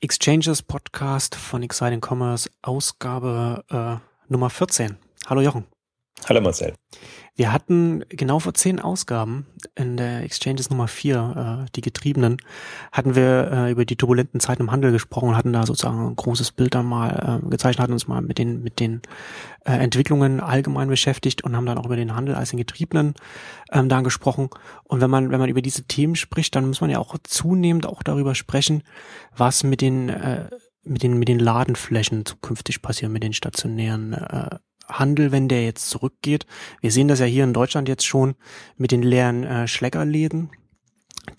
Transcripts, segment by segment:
Exchanges Podcast von Exciting Commerce, Ausgabe äh, Nummer 14. Hallo Jochen. Hallo Marcel. Wir hatten genau vor zehn Ausgaben in der Exchanges Nummer vier, äh, die Getriebenen, hatten wir äh, über die turbulenten Zeiten im Handel gesprochen hatten da sozusagen ein großes Bild dann mal äh, gezeichnet, hatten uns mal mit den, mit den äh, Entwicklungen allgemein beschäftigt und haben dann auch über den Handel als den Getriebenen ähm, da gesprochen. Und wenn man, wenn man über diese Themen spricht, dann muss man ja auch zunehmend auch darüber sprechen, was mit den äh, mit den mit den Ladenflächen zukünftig passiert, mit den stationären äh, Handel, wenn der jetzt zurückgeht. Wir sehen das ja hier in Deutschland jetzt schon mit den leeren äh, Schlägerläden,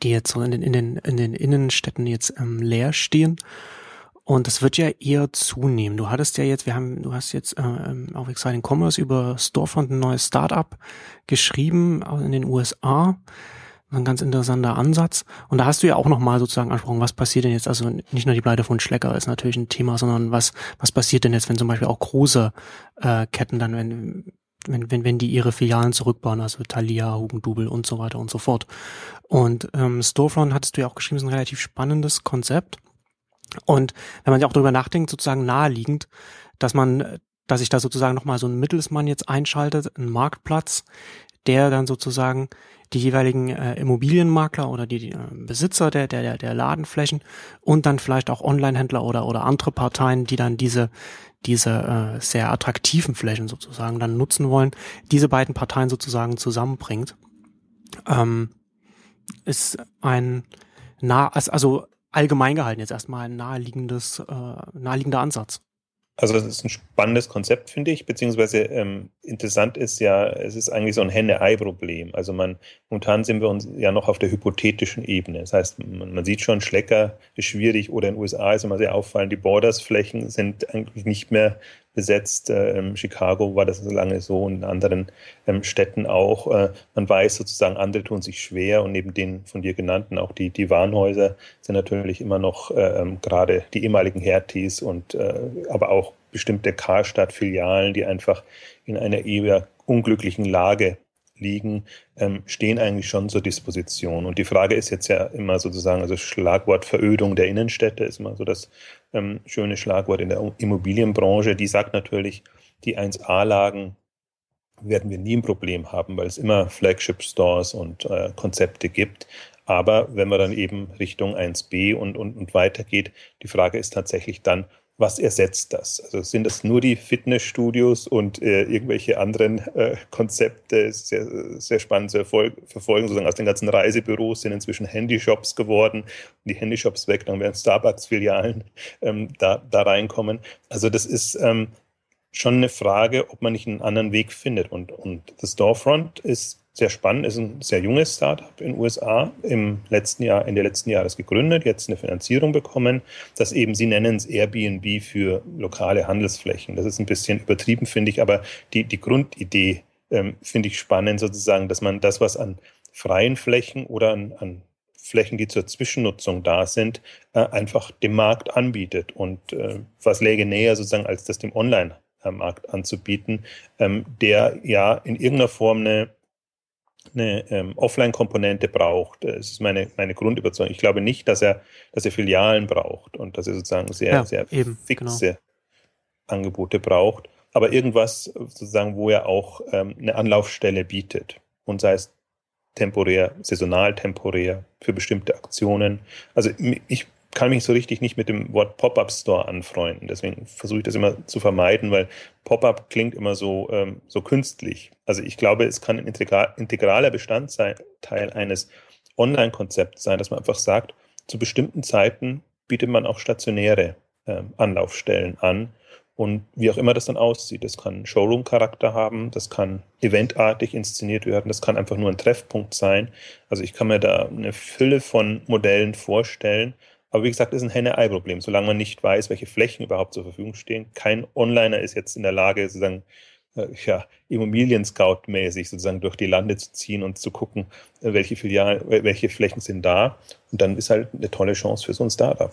die jetzt so in den, in den, in den Innenstädten jetzt ähm, leer stehen. Und das wird ja eher zunehmen. Du hattest ja jetzt, wir haben, du hast jetzt äh, ähm, auf Exciting Commerce über Storefront ein neues Startup geschrieben in den USA ein ganz interessanter Ansatz. Und da hast du ja auch nochmal sozusagen angesprochen, was passiert denn jetzt, also nicht nur die Pleite von Schlecker ist natürlich ein Thema, sondern was, was passiert denn jetzt, wenn zum Beispiel auch große äh, Ketten dann, wenn, wenn, wenn, wenn die ihre Filialen zurückbauen, also Thalia, Hugendubel und so weiter und so fort. Und ähm, Storefront hattest du ja auch geschrieben, ist ein relativ spannendes Konzept. Und wenn man ja auch darüber nachdenkt, sozusagen naheliegend, dass man, dass sich da sozusagen nochmal so ein Mittelsmann jetzt einschaltet, ein Marktplatz, der dann sozusagen die jeweiligen äh, Immobilienmakler oder die, die äh, Besitzer der, der, der Ladenflächen und dann vielleicht auch Onlinehändler oder, oder andere Parteien, die dann diese, diese äh, sehr attraktiven Flächen sozusagen dann nutzen wollen, diese beiden Parteien sozusagen zusammenbringt, ähm, ist ein nah, also allgemein gehalten jetzt erstmal ein naheliegendes, äh, naheliegender Ansatz. Also das ist ein spannendes Konzept, finde ich, beziehungsweise ähm, interessant ist ja, es ist eigentlich so ein Henne-Ei-Problem. Also man, momentan sind wir uns ja noch auf der hypothetischen Ebene. Das heißt, man, man sieht schon, Schlecker ist schwierig oder in den USA ist immer sehr auffallend, die Borders-Flächen sind eigentlich nicht mehr besetzt. Äh, Chicago war das so lange so und in anderen ähm, Städten auch. Äh, man weiß sozusagen, andere tun sich schwer und neben den von dir genannten auch die, die Warenhäuser sind natürlich immer noch äh, ähm, gerade die ehemaligen Herties und äh, aber auch bestimmte Karstadt-Filialen, die einfach in einer eher unglücklichen Lage liegen, ähm, stehen eigentlich schon zur Disposition. Und die Frage ist jetzt ja immer sozusagen, also Schlagwort Verödung der Innenstädte ist immer so das ähm, schöne Schlagwort in der Immobilienbranche. Die sagt natürlich, die 1A-Lagen werden wir nie ein Problem haben, weil es immer Flagship-Stores und äh, Konzepte gibt. Aber wenn man dann eben Richtung 1B und, und, und weitergeht, die Frage ist tatsächlich dann, was ersetzt das? Also sind das nur die Fitnessstudios und äh, irgendwelche anderen äh, Konzepte? Sehr, sehr spannend zu verfolgen. Sozusagen aus den ganzen Reisebüros sind inzwischen Handyshops geworden. Die Handyshops weg, dann werden Starbucks-Filialen ähm, da, da reinkommen. Also das ist ähm, schon eine Frage, ob man nicht einen anderen Weg findet. Und, und das Storefront ist sehr spannend, ist ein sehr junges Startup in den USA, im letzten Jahr, Ende letzten Jahres gegründet, jetzt eine Finanzierung bekommen, das eben, sie nennen es Airbnb für lokale Handelsflächen. Das ist ein bisschen übertrieben, finde ich, aber die, die Grundidee ähm, finde ich spannend, sozusagen, dass man das, was an freien Flächen oder an, an Flächen, die zur Zwischennutzung da sind, äh, einfach dem Markt anbietet. Und äh, was läge näher sozusagen, als das dem Online-Markt anzubieten, ähm, der ja in irgendeiner Form eine eine ähm, Offline-Komponente braucht. Das ist meine, meine Grundüberzeugung. Ich glaube nicht, dass er, dass er Filialen braucht und dass er sozusagen sehr, ja, sehr eben, fixe genau. Angebote braucht. Aber irgendwas sozusagen, wo er auch ähm, eine Anlaufstelle bietet. Und sei es temporär, saisonal temporär, für bestimmte Aktionen. Also ich kann mich so richtig nicht mit dem Wort Pop-up-Store anfreunden. Deswegen versuche ich das immer zu vermeiden, weil Pop-up klingt immer so, ähm, so künstlich. Also ich glaube, es kann ein integraler Bestandteil eines Online-Konzepts sein, dass man einfach sagt, zu bestimmten Zeiten bietet man auch stationäre ähm, Anlaufstellen an. Und wie auch immer das dann aussieht, das kann Showroom-Charakter haben, das kann eventartig inszeniert werden, das kann einfach nur ein Treffpunkt sein. Also ich kann mir da eine Fülle von Modellen vorstellen, aber wie gesagt, ist ein Henne-Ei-Problem. Solange man nicht weiß, welche Flächen überhaupt zur Verfügung stehen. Kein Onliner ist jetzt in der Lage, sozusagen, äh, ja, Immobilien-Scout-mäßig sozusagen durch die Lande zu ziehen und zu gucken, äh, welche Filialen, welche Flächen sind da. Und dann ist halt eine tolle Chance für so ein Startup.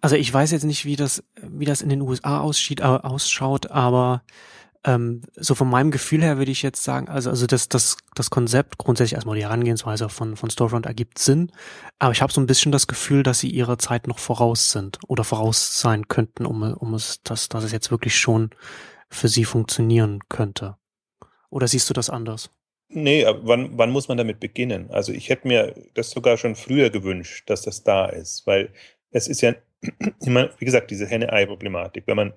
Also ich weiß jetzt nicht, wie das, wie das in den USA aussieht, äh, ausschaut, aber Ähm, so von meinem Gefühl her würde ich jetzt sagen, also, also das, das, das Konzept, grundsätzlich erstmal die Herangehensweise von, von Storefront ergibt Sinn, aber ich habe so ein bisschen das Gefühl, dass sie ihrer Zeit noch voraus sind oder voraus sein könnten, um, um es, dass, dass es jetzt wirklich schon für sie funktionieren könnte. Oder siehst du das anders? Nee, wann, wann muss man damit beginnen? Also ich hätte mir das sogar schon früher gewünscht, dass das da ist, weil es ist ja immer, wie gesagt, diese Henne-Ei-Problematik. Wenn man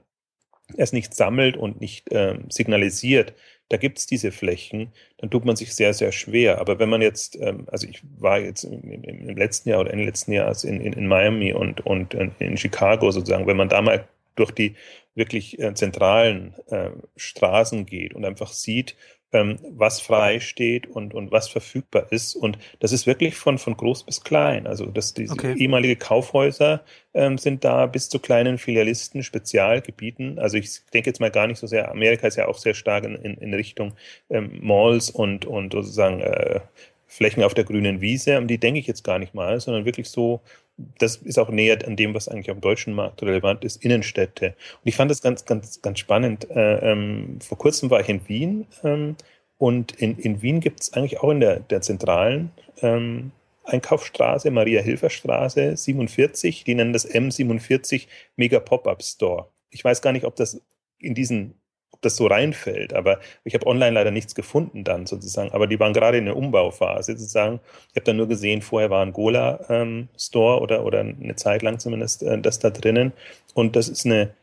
es nicht sammelt und nicht ähm, signalisiert, da gibt es diese Flächen, dann tut man sich sehr, sehr schwer. Aber wenn man jetzt, ähm, also ich war jetzt im, im, im, letzten Jahr oder Ende letzten Jahres in, in, in Miami und, und in, in Chicago sozusagen, wenn man da mal durch die wirklich äh, zentralen äh, Straßen geht und einfach sieht, ähm, was frei steht und, und was verfügbar ist. Und das ist wirklich von, von groß bis klein. Also dass diese okay. ehemalige Kaufhäuser ähm, sind da bis zu kleinen Filialisten, Spezialgebieten. Also ich denke jetzt mal gar nicht so sehr, Amerika ist ja auch sehr stark in, in, in Richtung ähm, Malls und, und sozusagen äh, Flächen auf der grünen Wiese, um die denke ich jetzt gar nicht mal, sondern wirklich so das ist auch näher an dem, was eigentlich dem deutschen Markt relevant ist, Innenstädte. Und ich fand das ganz, ganz, ganz spannend. Äh, ähm, vor kurzem war ich in Wien ähm, und in, in Wien gibt es eigentlich auch in der, der zentralen ähm, Einkaufsstraße, Maria-Hilfer-Straße 47, die nennen das M47 Mega Pop-Up Store. Ich weiß gar nicht, ob das in diesen das so reinfällt. Aber ich habe online leider nichts gefunden dann sozusagen. Aber die waren gerade in der Umbauphase sozusagen. Ich habe dann nur gesehen, vorher war ein Gola-Store ähm, oder, oder eine Zeit lang zumindest äh, das da drinnen. Und das ist eine,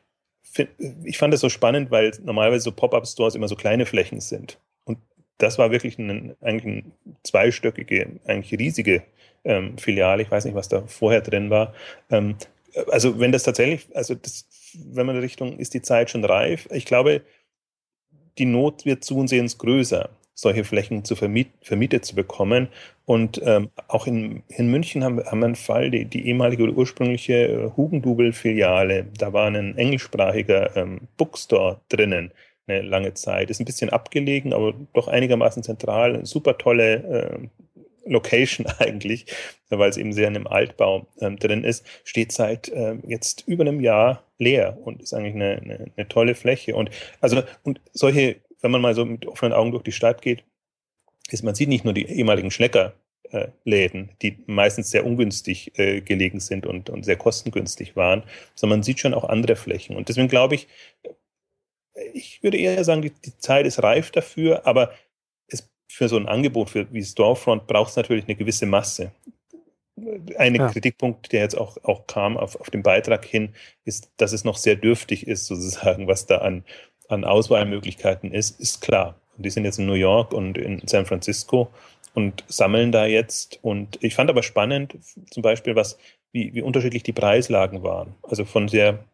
ich fand das so spannend, weil normalerweise so Pop-Up-Stores immer so kleine Flächen sind. Und das war wirklich ein, eigentlich eine zweistöckige, eigentlich riesige ähm, Filiale. Ich weiß nicht, was da vorher drin war. Ähm, also wenn das tatsächlich, also das, wenn man in Richtung, ist die Zeit schon reif? Ich glaube, die Not wird zusehends größer, solche Flächen zu vermiet, vermietet zu bekommen. Und ähm, auch in, in München haben, haben wir einen Fall, die, die ehemalige oder ursprüngliche äh, Hugendubel-Filiale, da war ein englischsprachiger ähm, Bookstore drinnen eine lange Zeit. Ist ein bisschen abgelegen, aber doch einigermaßen zentral. Super tolle äh, Location eigentlich, weil es eben sehr in einem Altbau ähm, drin ist, steht seit äh, jetzt über einem Jahr leer und ist eigentlich eine, eine, eine, tolle Fläche. Und also und solche, wenn man mal so mit offenen Augen durch die Stadt geht, ist man sieht nicht nur die ehemaligen Schlecker äh, die meistens sehr ungünstig äh, gelegen sind und, und sehr kostengünstig waren, sondern man sieht schon auch andere Flächen. Und deswegen glaube ich, ich würde eher sagen, die, die Zeit ist reif dafür, aber für so ein Angebot für, wie Storefront braucht es natürlich eine gewisse Masse. Ein ja. Kritikpunkt, der jetzt auch, auch kam auf, auf den Beitrag hin, ist, dass es noch sehr dürftig ist, sozusagen, was da an, an Auswahlmöglichkeiten ist, ist klar. Und die sind jetzt in New York und in San Francisco und sammeln da jetzt. Und ich fand aber spannend, zum Beispiel, was, wie, wie unterschiedlich die Preislagen waren. Also von sehr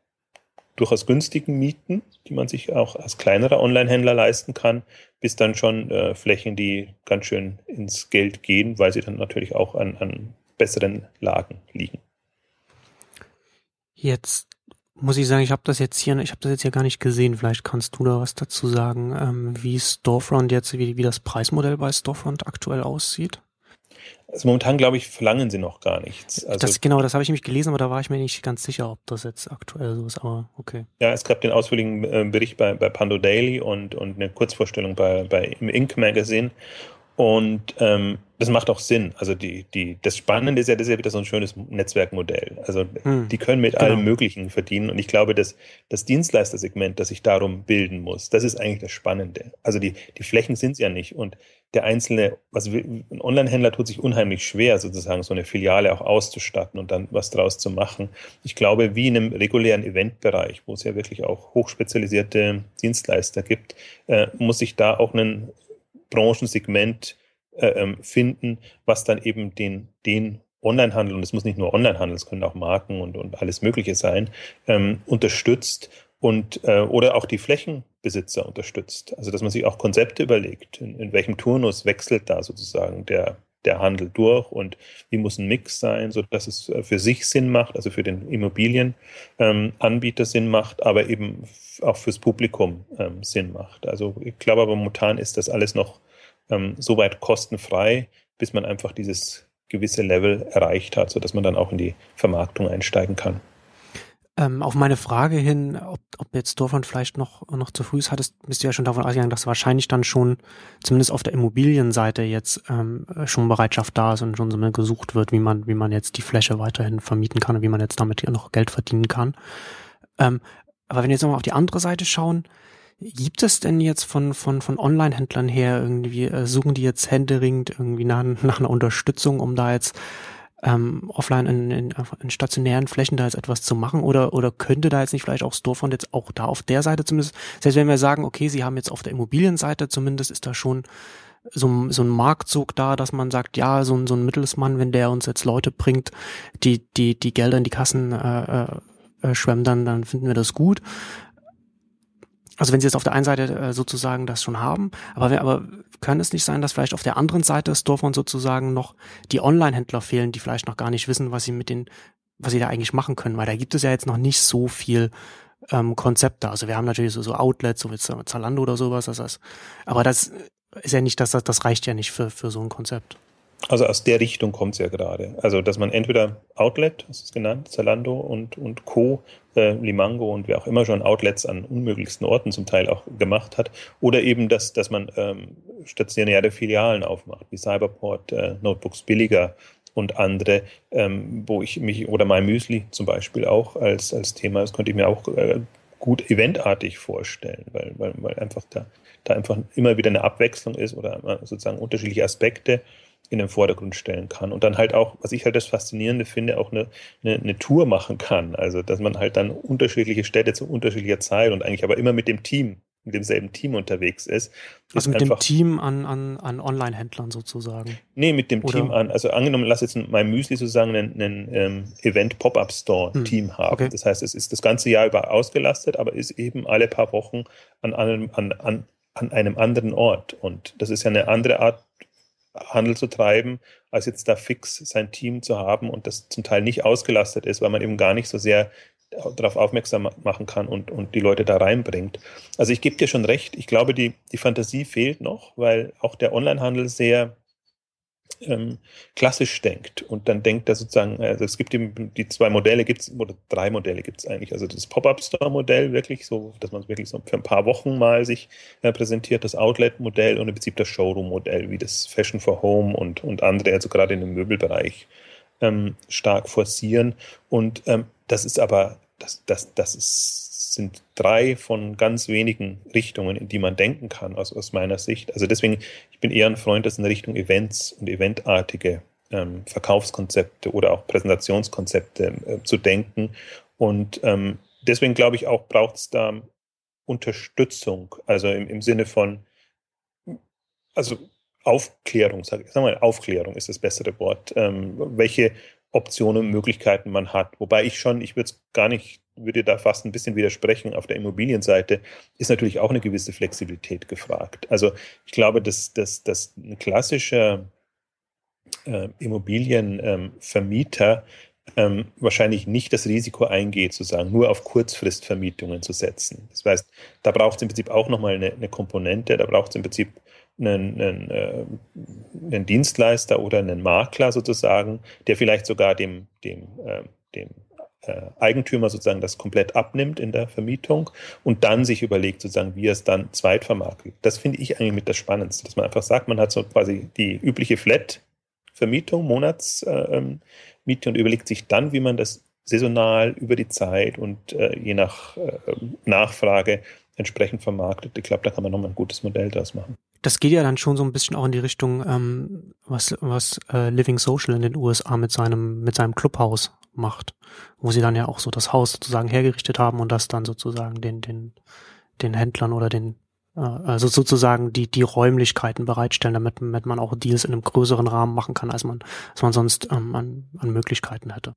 durchaus günstigen Mieten, die man sich auch als kleinerer Online-Händler leisten kann, bis dann schon äh, Flächen, die ganz schön ins Geld gehen, weil sie dann natürlich auch an, an besseren Lagen liegen. Jetzt muss ich sagen, ich habe das jetzt hier, ich habe das jetzt hier gar nicht gesehen. Vielleicht kannst du da was dazu sagen, ähm, wie Storefront jetzt, wie, wie das Preismodell bei Storefront aktuell aussieht. Also momentan, glaube ich, verlangen sie noch gar nichts. Also das, genau, das habe ich nämlich gelesen, aber da war ich mir nicht ganz sicher, ob das jetzt aktuell so ist, aber okay. Ja, es gab den ausführlichen äh, Bericht bei, bei Pando Daily und, und eine Kurzvorstellung bei, bei im Ink Magazine. Und ähm, das macht auch Sinn. Also die, die, das Spannende ist ja, das ist ja wieder so ein schönes Netzwerkmodell. Also hm, die können mit genau. allem Möglichen verdienen. Und ich glaube, dass das Dienstleistersegment, das sich darum bilden muss, das ist eigentlich das Spannende. Also die, die Flächen sind es ja nicht. Und der einzelne, was ein Online-Händler tut sich unheimlich schwer, sozusagen so eine Filiale auch auszustatten und dann was draus zu machen. Ich glaube, wie in einem regulären Eventbereich, wo es ja wirklich auch hochspezialisierte Dienstleister gibt, äh, muss sich da auch ein Branchensegment äh, ähm, finden, was dann eben den, den Onlinehandel, und es muss nicht nur Onlinehandel, es können auch Marken und, und alles Mögliche sein, ähm, unterstützt und äh, oder auch die Flächenbesitzer unterstützt. Also dass man sich auch Konzepte überlegt, in, in welchem Turnus wechselt da sozusagen der, der Handel durch und wie muss ein Mix sein, so dass es äh, für sich Sinn macht, also für den Immobilienanbieter ähm, Sinn macht, aber eben auch fürs Publikum ähm, Sinn macht. Also ich glaube aber momentan ist das alles noch ähm, soweit kostenfrei, bis man einfach dieses gewisse Level erreicht hat, sodass man dann auch in die Vermarktung einsteigen kann. Ähm, auf meine Frage hin, ob, ob jetzt Storefront vielleicht noch, noch zu früh ist, hattest, bist du ja schon davon ausgegangen, dass wahrscheinlich dann schon, zumindest auf der Immobilienseite jetzt ähm, schon Bereitschaft da ist und schon so mal gesucht wird, wie man, wie man jetzt die Fläche weiterhin vermieten kann und wie man jetzt damit noch Geld verdienen kann. Ähm, aber wenn wir jetzt nochmal auf die andere Seite schauen, Gibt es denn jetzt von, von, von Online-Händlern her irgendwie, äh, suchen die jetzt händeringend irgendwie nach, nach einer Unterstützung, um da jetzt ähm, offline in, in, in stationären Flächen da jetzt etwas zu machen? Oder oder könnte da jetzt nicht vielleicht auch Storefront jetzt auch da auf der Seite zumindest, selbst wenn wir sagen, okay, sie haben jetzt auf der Immobilienseite zumindest ist da schon so, so ein Marktzug da, dass man sagt, ja, so ein, so ein Mittelsmann, wenn der uns jetzt Leute bringt, die die die Gelder in die Kassen äh, äh, schwemmen, dann dann finden wir das gut also wenn sie jetzt auf der einen Seite äh, sozusagen das schon haben, aber, aber kann es nicht sein, dass vielleicht auf der anderen Seite des Storefront sozusagen noch die Online-Händler fehlen, die vielleicht noch gar nicht wissen, was sie mit den, was sie da eigentlich machen können, weil da gibt es ja jetzt noch nicht so viel ähm, Konzepte. Also wir haben natürlich so, so Outlets, so wie Zalando oder sowas, das heißt, aber das ist ja nicht, dass das, das reicht ja nicht für, für so ein Konzept. Also aus der Richtung kommt es ja gerade. Also dass man entweder Outlet, das ist genannt, Zalando und, und Co., äh, Limango und wer auch immer schon Outlets an unmöglichsten Orten zum Teil auch gemacht hat, oder eben, dass, dass man ähm, stationäre Filialen aufmacht, wie Cyberport, äh, Notebooks billiger und andere, ähm, wo ich mich, oder My Müsli zum Beispiel auch als, als Thema, das könnte ich mir auch äh, gut eventartig vorstellen, weil, weil, weil einfach da, da einfach immer wieder eine Abwechslung ist oder sozusagen unterschiedliche Aspekte in den Vordergrund stellen kann und dann halt auch, was ich halt das Faszinierende finde, auch eine, eine, eine, Tour machen kann. Also, dass man halt dann unterschiedliche Städte zu unterschiedlicher Zeit und eigentlich aber immer mit dem Team, mit demselben Team unterwegs ist. Also mit dem Team an, an, an Online-Händlern sozusagen? Nee, mit dem Oder? Team an, also angenommen, lass jetzt mein Müsli sozusagen einen, einen ähm, Event-Pop-Up-Store-Team hm. haben. Okay. Das heißt, es ist das ganze Jahr über ausgelastet, aber ist eben alle paar Wochen an einem, an, an, an einem anderen Ort. Und das ist ja eine andere Art Handel zu treiben, als jetzt da fix sein Team zu haben und das zum Teil nicht ausgelastet ist, weil man eben gar nicht so sehr darauf aufmerksam machen kann und, und die Leute da reinbringt. Also ich gebe dir schon recht, ich glaube, die, die Fantasie fehlt noch, weil auch der Onlinehandel sehr ähm, klassisch denkt und dann denkt er sozusagen, also es gibt eben die zwei Modelle gibt's oder drei Modelle gibt es eigentlich. Also das Pop-up-Store-Modell wirklich, so dass man es wirklich so für ein paar Wochen mal sich äh, präsentiert, das Outlet-Modell und im Prinzip das Showroom-Modell, wie das Fashion for Home und, und andere, also gerade in dem Möbelbereich ähm, stark forcieren. Und ähm, das ist aber, das, das, das ist sind drei von ganz wenigen Richtungen, in die man denken kann, aus, aus meiner Sicht. Also deswegen, ich bin eher ein Freund, das in Richtung Events und eventartige ähm, Verkaufskonzepte oder auch Präsentationskonzepte äh, zu denken. Und ähm, deswegen glaube ich auch, braucht es da Unterstützung, also im, im Sinne von, also Aufklärung, ich, sag mal, Aufklärung ist das bessere Wort, ähm, welche Optionen und Möglichkeiten man hat. Wobei ich schon, ich würde es gar nicht würde da fast ein bisschen widersprechen. Auf der Immobilienseite ist natürlich auch eine gewisse Flexibilität gefragt. Also ich glaube, dass, dass, dass ein klassischer äh, Immobilienvermieter ähm, wahrscheinlich nicht das Risiko eingeht, sozusagen nur auf Kurzfristvermietungen zu setzen. Das heißt, da braucht es im Prinzip auch nochmal eine, eine Komponente, da braucht es im Prinzip einen, einen, äh, einen, Dienstleister oder einen Makler sozusagen, der vielleicht sogar dem, dem, äh, dem Eigentümer sozusagen das komplett abnimmt in der Vermietung und dann sich überlegt sozusagen, wie er es dann zweitvermarktet. Das finde ich eigentlich mit das Spannendste, dass man einfach sagt, man hat so quasi die übliche Flat-Vermietung, Monatsmiete ähm, und überlegt sich dann, wie man das saisonal über die Zeit und äh, je nach äh, Nachfrage entsprechend vermarktet. Ich glaube, da kann man nochmal ein gutes Modell draus machen. Das geht ja dann schon so ein bisschen auch in die Richtung, ähm, was, was äh, Living Social in den USA mit seinem, mit seinem Clubhaus macht, wo sie dann ja auch so das Haus sozusagen hergerichtet haben und das dann sozusagen den, den, den Händlern oder den, äh, also sozusagen die, die Räumlichkeiten bereitstellen, damit, damit man auch Deals in einem größeren Rahmen machen kann, als man, als man sonst ähm, an, an Möglichkeiten hätte.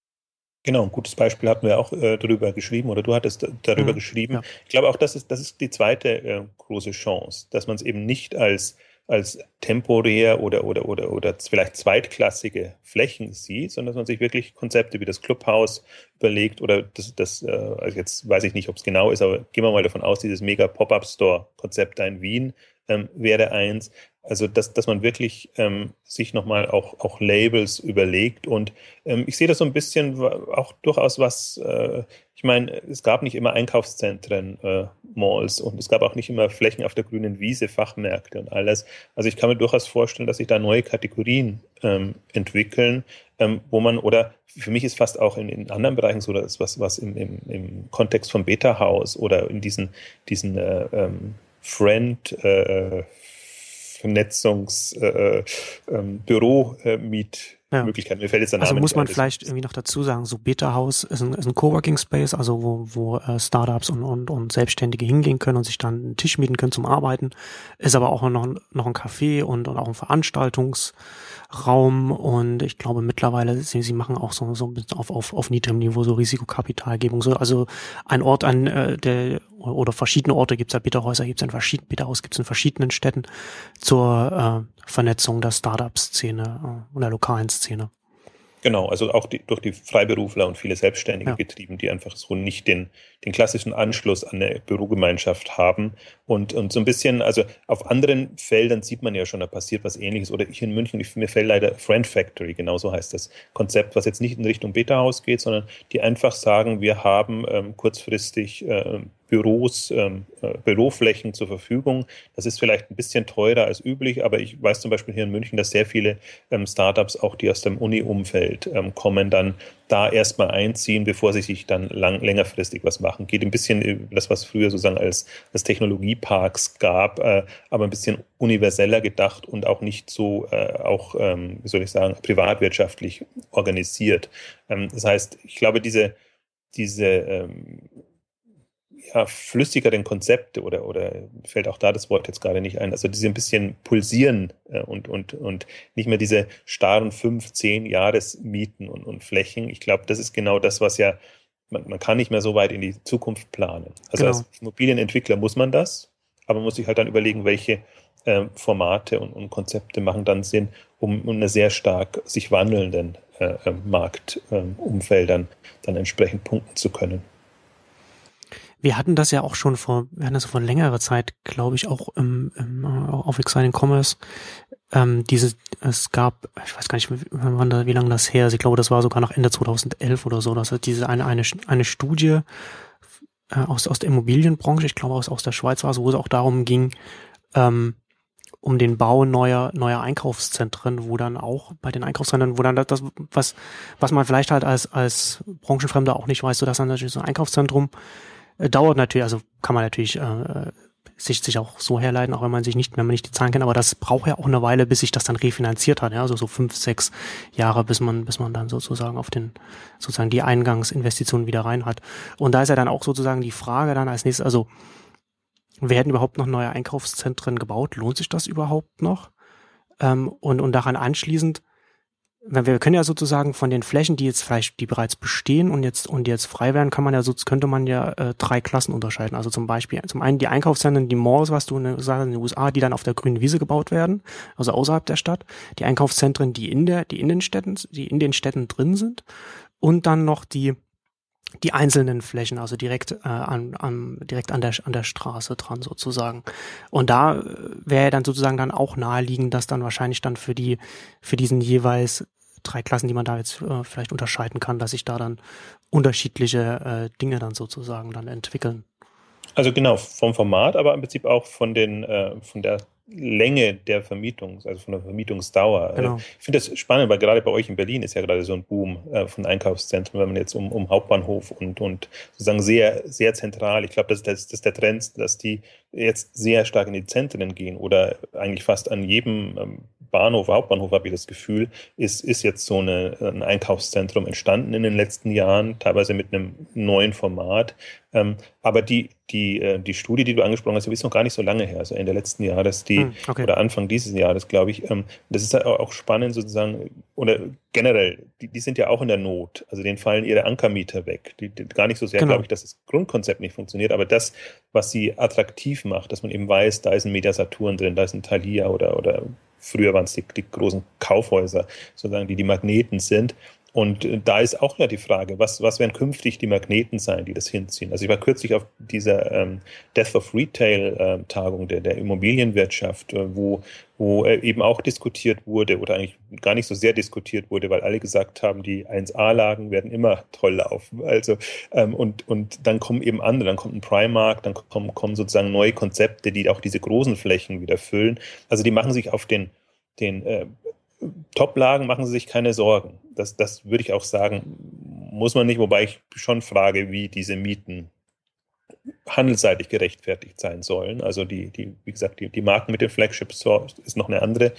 Genau, ein gutes Beispiel hatten wir auch äh, darüber geschrieben oder du hattest darüber mhm, geschrieben. Ja. Ich glaube auch, das ist, das ist die zweite äh, große Chance, dass man es eben nicht als als temporär oder, oder, oder, oder vielleicht zweitklassige Flächen sieht, sondern dass man sich wirklich Konzepte wie das Clubhaus überlegt oder das, das äh, also jetzt weiß ich nicht, ob es genau ist, aber gehen wir mal davon aus, dieses mega Pop-Up-Store-Konzept da in Wien, ähm, wäre eins. Also, dass, dass man wirklich ähm, sich nochmal auch, auch Labels überlegt. Und ähm, ich sehe das so ein bisschen auch durchaus was, äh, ich meine, es gab nicht immer Einkaufszentren, äh, Malls und es gab auch nicht immer Flächen auf der grünen Wiese, Fachmärkte und alles. Also ich kann mir durchaus vorstellen, dass sich da neue Kategorien ähm, entwickeln, ähm, wo man, oder für mich ist fast auch in, in anderen Bereichen so, dass was, was im, im, im Kontext vom Beta-Haus oder in diesen, diesen äh, ähm, Friend, äh, Vernetzungs, äh, ähm, Büro, äh, ja. Möglichkeiten. Mir fällt jetzt der also Name Also muss man vielleicht irgendwie noch dazu sagen, so Beta House ist ein, ist ein Coworking Space, also wo, wo äh, Startups und, und, und Selbstständige hingehen können und sich dann einen Tisch mieten können zum Arbeiten. Ist aber auch noch, noch ein Café und, und auch ein Veranstaltungsraum und ich glaube mittlerweile, sie, sie machen auch so, so auf, auf, auf niedrigem Niveau so Risikokapitalgebung. So, also ein Ort an äh, der oder verschiedene Orte gibt es ja Beta-Häuser, gibt es in verschiedenen Beta-Haus gibt es in verschiedenen Städten zur äh, Vernetzung der Startup-Szene äh, und der lokalen Szene. Genau, also auch die, durch die Freiberufler und viele Selbstständige ja. getrieben, die einfach so nicht den, den klassischen Anschluss an eine Bürogemeinschaft haben. Und, und so ein bisschen, also auf anderen Feldern sieht man ja schon, da passiert was ähnliches. Oder ich in München, ich, mir fällt leider Friend Factory, genauso heißt das Konzept, was jetzt nicht in Richtung Beta-Haus geht, sondern die einfach sagen, wir haben ähm, kurzfristig äh, Büros, ähm, äh, Büroflächen zur Verfügung. Das ist vielleicht ein bisschen teurer als üblich, aber ich weiß zum Beispiel hier in München, dass sehr viele ähm, Startups, auch die aus dem Uni-Umfeld ähm, kommen, dann da erstmal einziehen, bevor sie sich dann lang, längerfristig was machen. Geht ein bisschen das, was früher sozusagen als, als Technologieparks gab, äh, aber ein bisschen universeller gedacht und auch nicht so, äh, auch, ähm, wie soll ich sagen, privatwirtschaftlich organisiert. Ähm, das heißt, ich glaube, diese, diese ähm, ja, flüssigeren Konzepte oder, oder fällt auch da das Wort jetzt gerade nicht ein, also diese ein bisschen pulsieren äh, und, und, und nicht mehr diese starren fünf, zehn Jahresmieten und, und Flächen. Ich glaube, das ist genau das, was ja, man, man kann nicht mehr so weit in die Zukunft planen. Also genau. als Immobilienentwickler muss man das, aber man muss sich halt dann überlegen, welche äh, Formate und, und Konzepte machen dann Sinn, um, um eine sehr stark sich wandelnden äh, äh Marktumfeldern dann entsprechend punkten zu können. Wir hatten das ja auch schon vor, wir hatten das vor längerer Zeit, glaube ich, auch im, im, äh, auf Exciting Commerce. Ähm, diese, es gab, ich weiß gar nicht, wann da, wie lange das her ist. Ich glaube, das war sogar noch Ende 2011 oder so. Das hat diese eine eine eine Studie äh, aus aus der Immobilienbranche, ich glaube aus aus der Schweiz war es, wo es auch darum ging, ähm, um den Bau neuer neuer Einkaufszentren, wo dann auch bei den Einkaufszentren, wo dann das was was man vielleicht halt als als Branchenfremder auch nicht weiß, so dass dann natürlich so ein Einkaufszentrum äh, dauert natürlich, also kann man natürlich äh, sich, sich auch so herleiten, auch wenn man sich nicht, wenn man nicht die Zahlen kennt, aber das braucht ja auch eine Weile, bis sich das dann refinanziert hat, ja, also so fünf, sechs Jahre, bis man, bis man dann sozusagen auf den, sozusagen die Eingangsinvestitionen wieder rein hat. Und da ist ja dann auch sozusagen die Frage dann als nächstes, also werden überhaupt noch neue Einkaufszentren gebaut? Lohnt sich das überhaupt noch? Ähm, und, und daran anschließend, wir können ja sozusagen von den Flächen, die jetzt vielleicht, die bereits bestehen und jetzt und jetzt frei werden, kann man ja so könnte man ja äh, drei Klassen unterscheiden. Also zum Beispiel zum einen die Einkaufszentren, die Malls, was du sagst in den USA, die dann auf der grünen Wiese gebaut werden, also außerhalb der Stadt. Die Einkaufszentren, die in der, die in den Städten, die in den Städten drin sind, und dann noch die die einzelnen Flächen, also direkt äh, an, an direkt an der an der Straße dran sozusagen. Und da äh, wäre dann sozusagen dann auch naheliegend, dass dann wahrscheinlich dann für die für diesen jeweils drei Klassen, die man da jetzt äh, vielleicht unterscheiden kann, dass sich da dann unterschiedliche äh, Dinge dann sozusagen dann entwickeln. Also genau vom Format, aber im Prinzip auch von den äh, von der Länge der Vermietung, also von der Vermietungsdauer. Genau. Ich finde das spannend, weil gerade bei euch in Berlin ist ja gerade so ein Boom äh, von Einkaufszentren, wenn man jetzt um, um Hauptbahnhof und, und sozusagen sehr, sehr zentral, ich glaube, das, das, das ist der Trend, dass die jetzt sehr stark in die Zentren gehen oder eigentlich fast an jedem ähm, Bahnhof, Hauptbahnhof habe ich das Gefühl, ist, ist jetzt so eine, ein Einkaufszentrum entstanden in den letzten Jahren, teilweise mit einem neuen Format. Ähm, aber die, die, äh, die Studie, die du angesprochen hast, die ist noch gar nicht so lange her, also Ende letzten Jahres, die, hm, okay. oder Anfang dieses Jahres, glaube ich. Ähm, das ist auch spannend sozusagen, oder generell, die, die sind ja auch in der Not. Also denen fallen ihre Ankermieter weg. Die, die gar nicht so sehr, genau. glaube ich, dass das Grundkonzept nicht funktioniert, aber das, was sie attraktiv macht, dass man eben weiß, da ist ein Mediasaturn drin, da ist ein Thalia oder, oder früher waren es die, die großen Kaufhäuser, sozusagen, die die Magneten sind. Und äh, da ist auch ja die Frage, was, was werden künftig die Magneten sein, die das hinziehen? Also ich war kürzlich auf dieser ähm, Death of Retail-Tagung äh, der, der Immobilienwirtschaft, äh, wo, wo äh, eben auch diskutiert wurde oder eigentlich gar nicht so sehr diskutiert wurde, weil alle gesagt haben, die 1A-Lagen werden immer toll laufen. Also ähm, und, und dann kommen eben andere, dann kommt ein Primark, dann kommen, kommen sozusagen neue Konzepte, die auch diese großen Flächen wieder füllen. Also die machen sich auf den den äh, Top-Lagen machen Sie sich keine Sorgen. Das, das würde ich auch sagen, muss man nicht, wobei ich schon frage, wie diese Mieten handelsseitig gerechtfertigt sein sollen. Also die, die wie gesagt, die, die Marken mit dem Flagship Store ist noch eine andere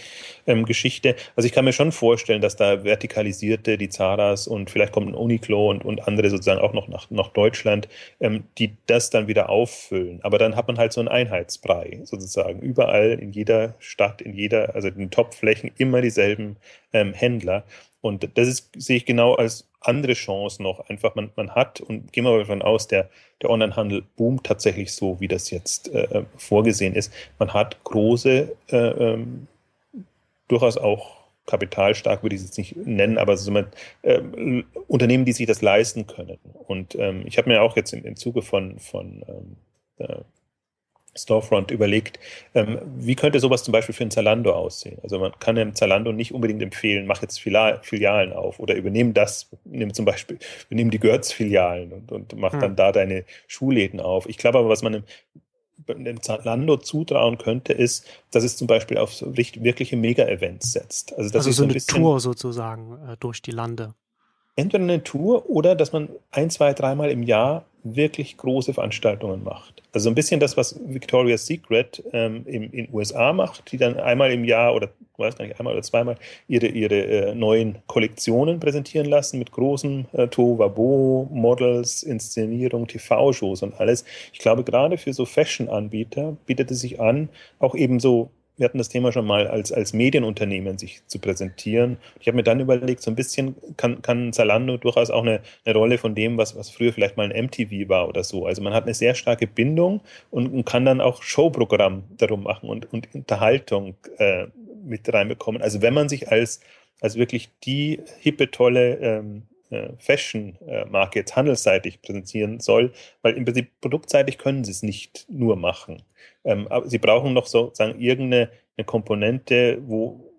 ähm, Geschichte. Also ich kann mir schon vorstellen, dass da vertikalisierte, die Zaras und vielleicht kommt ein Uniqlo und, und andere sozusagen auch noch nach, nach Deutschland, ähm, die das dann wieder auffüllen. Aber dann hat man halt so einen Einheitsbrei sozusagen. Überall in jeder Stadt, in jeder, also in den Topflächen immer dieselben ähm, Händler. Und das ist, sehe ich genau als andere Chance noch. Einfach, man, man hat, und gehen wir davon aus, der, der Onlinehandel boomt tatsächlich so, wie das jetzt äh, vorgesehen ist. Man hat große, äh, ähm, durchaus auch kapitalstark würde ich es jetzt nicht nennen, aber so äh, Unternehmen, die sich das leisten können. Und ähm, ich habe mir auch jetzt im, im Zuge von, von ähm, äh, Storefront überlegt, ähm, wie könnte sowas zum Beispiel für ein Zalando aussehen? Also man kann dem Zalando nicht unbedingt empfehlen, mach jetzt Filialen auf oder übernehmen das, nimm zum Beispiel, übernehmen die Götz-Filialen und, und mach hm. dann da deine Schuhläden auf. Ich glaube aber, was man dem, dem Zalando zutrauen könnte, ist, dass es zum Beispiel auf so wirkliche Mega-Events setzt. Also, also so, so eine Tour sozusagen äh, durch die Lande entweder eine Tour oder dass man ein, zwei, dreimal im Jahr wirklich große Veranstaltungen macht. Also ein bisschen das, was Victoria's Secret ähm, in den USA macht, die dann einmal im Jahr oder weiß gar nicht, einmal oder zweimal ihre, ihre äh, neuen Kollektionen präsentieren lassen mit großen äh, Tovabo, Models, Inszenierung, TV-Shows und alles. Ich glaube, gerade für so Fashion-Anbieter bietet es sich an, auch eben so wir hatten das Thema schon mal, als, als Medienunternehmen sich zu präsentieren. Ich habe mir dann überlegt, so ein bisschen kann, kann Zalando durchaus auch eine, eine Rolle von dem, was, was früher vielleicht mal ein MTV war oder so. Also man hat eine sehr starke Bindung und, und kann dann auch Showprogramm darum machen und, und Unterhaltung äh, mit reinbekommen. Also wenn man sich als, als wirklich die hippe, tolle ähm, äh, Fashion-Marke jetzt handelsseitig präsentieren soll, weil im Prinzip produktseitig können sie es nicht nur machen. Ähm, aber sie brauchen noch sozusagen irgendeine Komponente, wo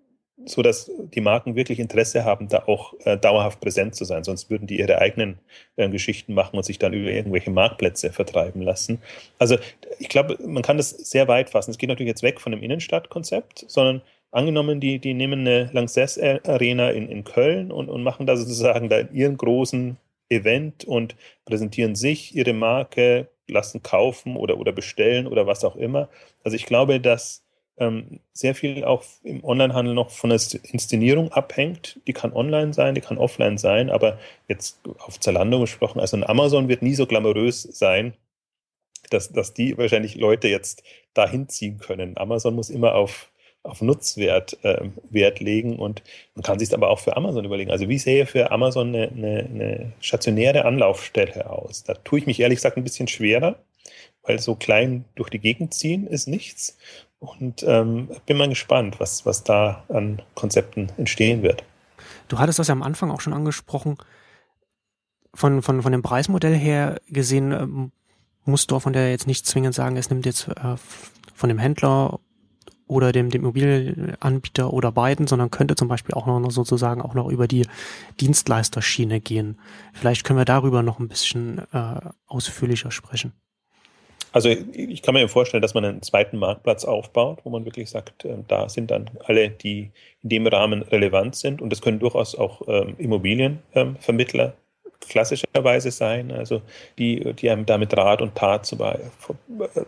so dass die Marken wirklich Interesse haben, da auch äh, dauerhaft präsent zu sein. Sonst würden die ihre eigenen äh, Geschichten machen und sich dann über irgendwelche Marktplätze vertreiben lassen. Also ich glaube, man kann das sehr weit fassen. Es geht natürlich jetzt weg von dem Innenstadtkonzept, sondern angenommen, die, die nehmen eine Lanxess Arena in, in Köln und, und machen da sozusagen da ihren großen Event und präsentieren sich, ihre Marke, lassen kaufen oder, oder bestellen oder was auch immer. Also ich glaube, dass ähm, sehr viel auch im Onlinehandel noch von der Inszenierung abhängt. Die kann online sein, die kann offline sein, aber jetzt auf Zalando gesprochen, also ein Amazon wird nie so glamourös sein, dass, dass die wahrscheinlich Leute jetzt dahin ziehen können. Amazon muss immer auf auf Nutzwert äh, Wert legen und man kann sich aber auch für Amazon überlegen. Also wie sähe für Amazon eine, eine, eine stationäre Anlaufstelle aus? Da tue ich mich ehrlich gesagt ein bisschen schwerer, weil so klein durch die Gegend ziehen ist nichts. Und ähm, bin mal gespannt, was, was da an Konzepten entstehen wird. Du hattest das ja am Anfang auch schon angesprochen. Von, von, von dem Preismodell her gesehen, ähm, muss von der jetzt nicht zwingend sagen, es nimmt jetzt äh, von dem Händler oder dem, dem Immobilienanbieter oder beiden, sondern könnte zum Beispiel auch noch sozusagen auch noch über die Dienstleisterschiene gehen. Vielleicht können wir darüber noch ein bisschen äh, ausführlicher sprechen. Also ich kann mir vorstellen, dass man einen zweiten Marktplatz aufbaut, wo man wirklich sagt, äh, da sind dann alle, die in dem Rahmen relevant sind. Und das können durchaus auch ähm, Immobilienvermittler klassischerweise sein, also die, die einem da mit Rat und Tat zu bei,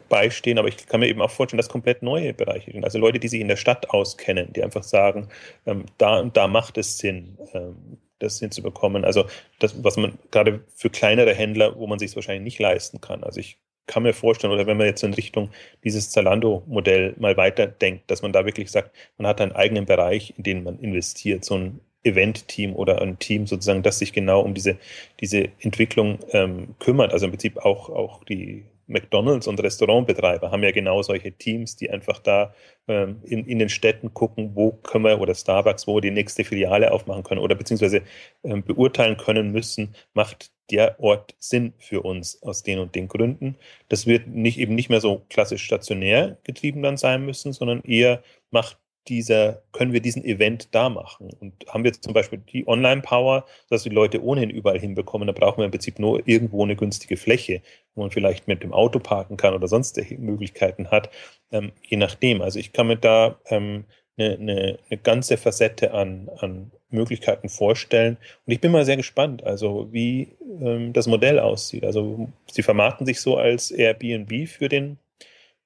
beistehen. Aber ich kann mir eben auch vorstellen, dass komplett neue Bereiche sind. Also Leute, die sich in der Stadt auskennen, die einfach sagen, ähm, da und da macht es Sinn, ähm, das hinzubekommen. Also das, was man gerade für kleinere Händler, wo man sich es wahrscheinlich nicht leisten kann. Also ich kann mir vorstellen, oder wenn man jetzt in Richtung dieses Zalando-Modell mal weiterdenkt, dass man da wirklich sagt, man hat einen eigenen Bereich, in den man investiert, so ein Event-Team oder ein Team sozusagen, das sich genau um diese, diese Entwicklung ähm, kümmert. Also im Prinzip auch, auch die, McDonalds und Restaurantbetreiber haben ja genau solche Teams, die einfach da ähm, in, in den Städten gucken, wo können wir oder Starbucks, wo die nächste Filiale aufmachen können oder beziehungsweise ähm, beurteilen können müssen, macht der Ort Sinn für uns aus den und den Gründen. Das wird nicht eben nicht mehr so klassisch stationär getrieben dann sein müssen, sondern eher macht dieser, können wir diesen Event da machen? Und haben wir zum Beispiel die Online-Power, dass die Leute ohnehin überall hinbekommen, da brauchen wir im Prinzip nur irgendwo eine günstige Fläche, wo man vielleicht mit dem Auto parken kann oder sonst Möglichkeiten hat, ähm, je nachdem. Also ich kann mir da ähm, eine, eine, eine ganze Facette an, an Möglichkeiten vorstellen. Und ich bin mal sehr gespannt, also wie ähm, das Modell aussieht. Also sie vermarkten sich so als Airbnb für den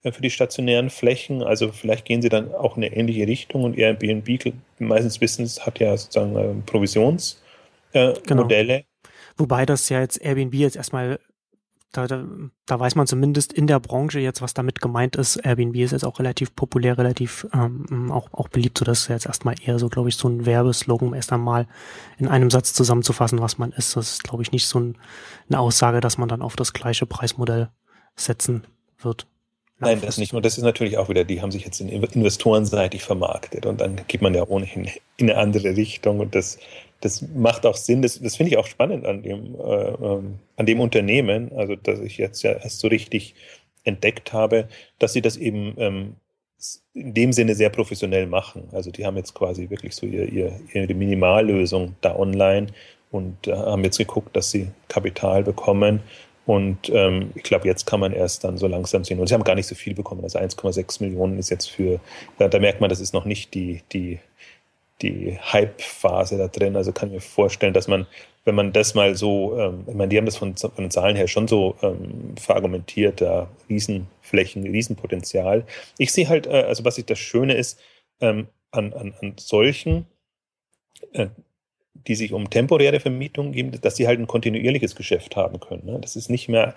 für die stationären Flächen. Also vielleicht gehen sie dann auch in eine ähnliche Richtung und Airbnb meistens wissen es hat ja sozusagen äh, Provisionsmodelle. Äh, genau. Wobei das ja jetzt Airbnb jetzt erstmal da, da, da weiß man zumindest in der Branche jetzt, was damit gemeint ist. Airbnb ist jetzt auch relativ populär, relativ ähm, auch, auch beliebt, so dass jetzt erstmal eher so, glaube ich, so ein Werbeslogan erst einmal in einem Satz zusammenzufassen, was man ist. Das ist, glaube ich, nicht so ein, eine Aussage, dass man dann auf das gleiche Preismodell setzen wird. Nein, das nicht. Und das ist natürlich auch wieder, die haben sich jetzt investorenseitig vermarktet und dann geht man ja ohnehin in eine andere Richtung und das, das macht auch Sinn. Das, das finde ich auch spannend an dem, äh, ähm, an dem Unternehmen, also dass ich jetzt ja erst so richtig entdeckt habe, dass sie das eben ähm, in dem Sinne sehr professionell machen. Also die haben jetzt quasi wirklich so ihr, ihr, ihre Minimallösung da online und äh, haben jetzt geguckt, dass sie Kapital bekommen und ähm, ich glaube, jetzt kann man erst dann so langsam sehen. Und sie haben gar nicht so viel bekommen. Also 1,6 Millionen ist jetzt für, da, da, merkt man, das ist noch nicht die, die, die Hype-Phase da drin. Also kann ich mir vorstellen, dass man, wenn man das mal so, ähm, ich meine, die haben das von, von den Zahlen her schon so ähm, verargumentiert, da Riesenflächen, Riesenpotenzial. Ich sehe halt, äh, also was ich das Schöne ist, ähm, an, an, an solchen äh, die sich um temporäre Vermietung geben, dass sie halt ein kontinuierliches Geschäft haben können. Ne? Das ist nicht mehr,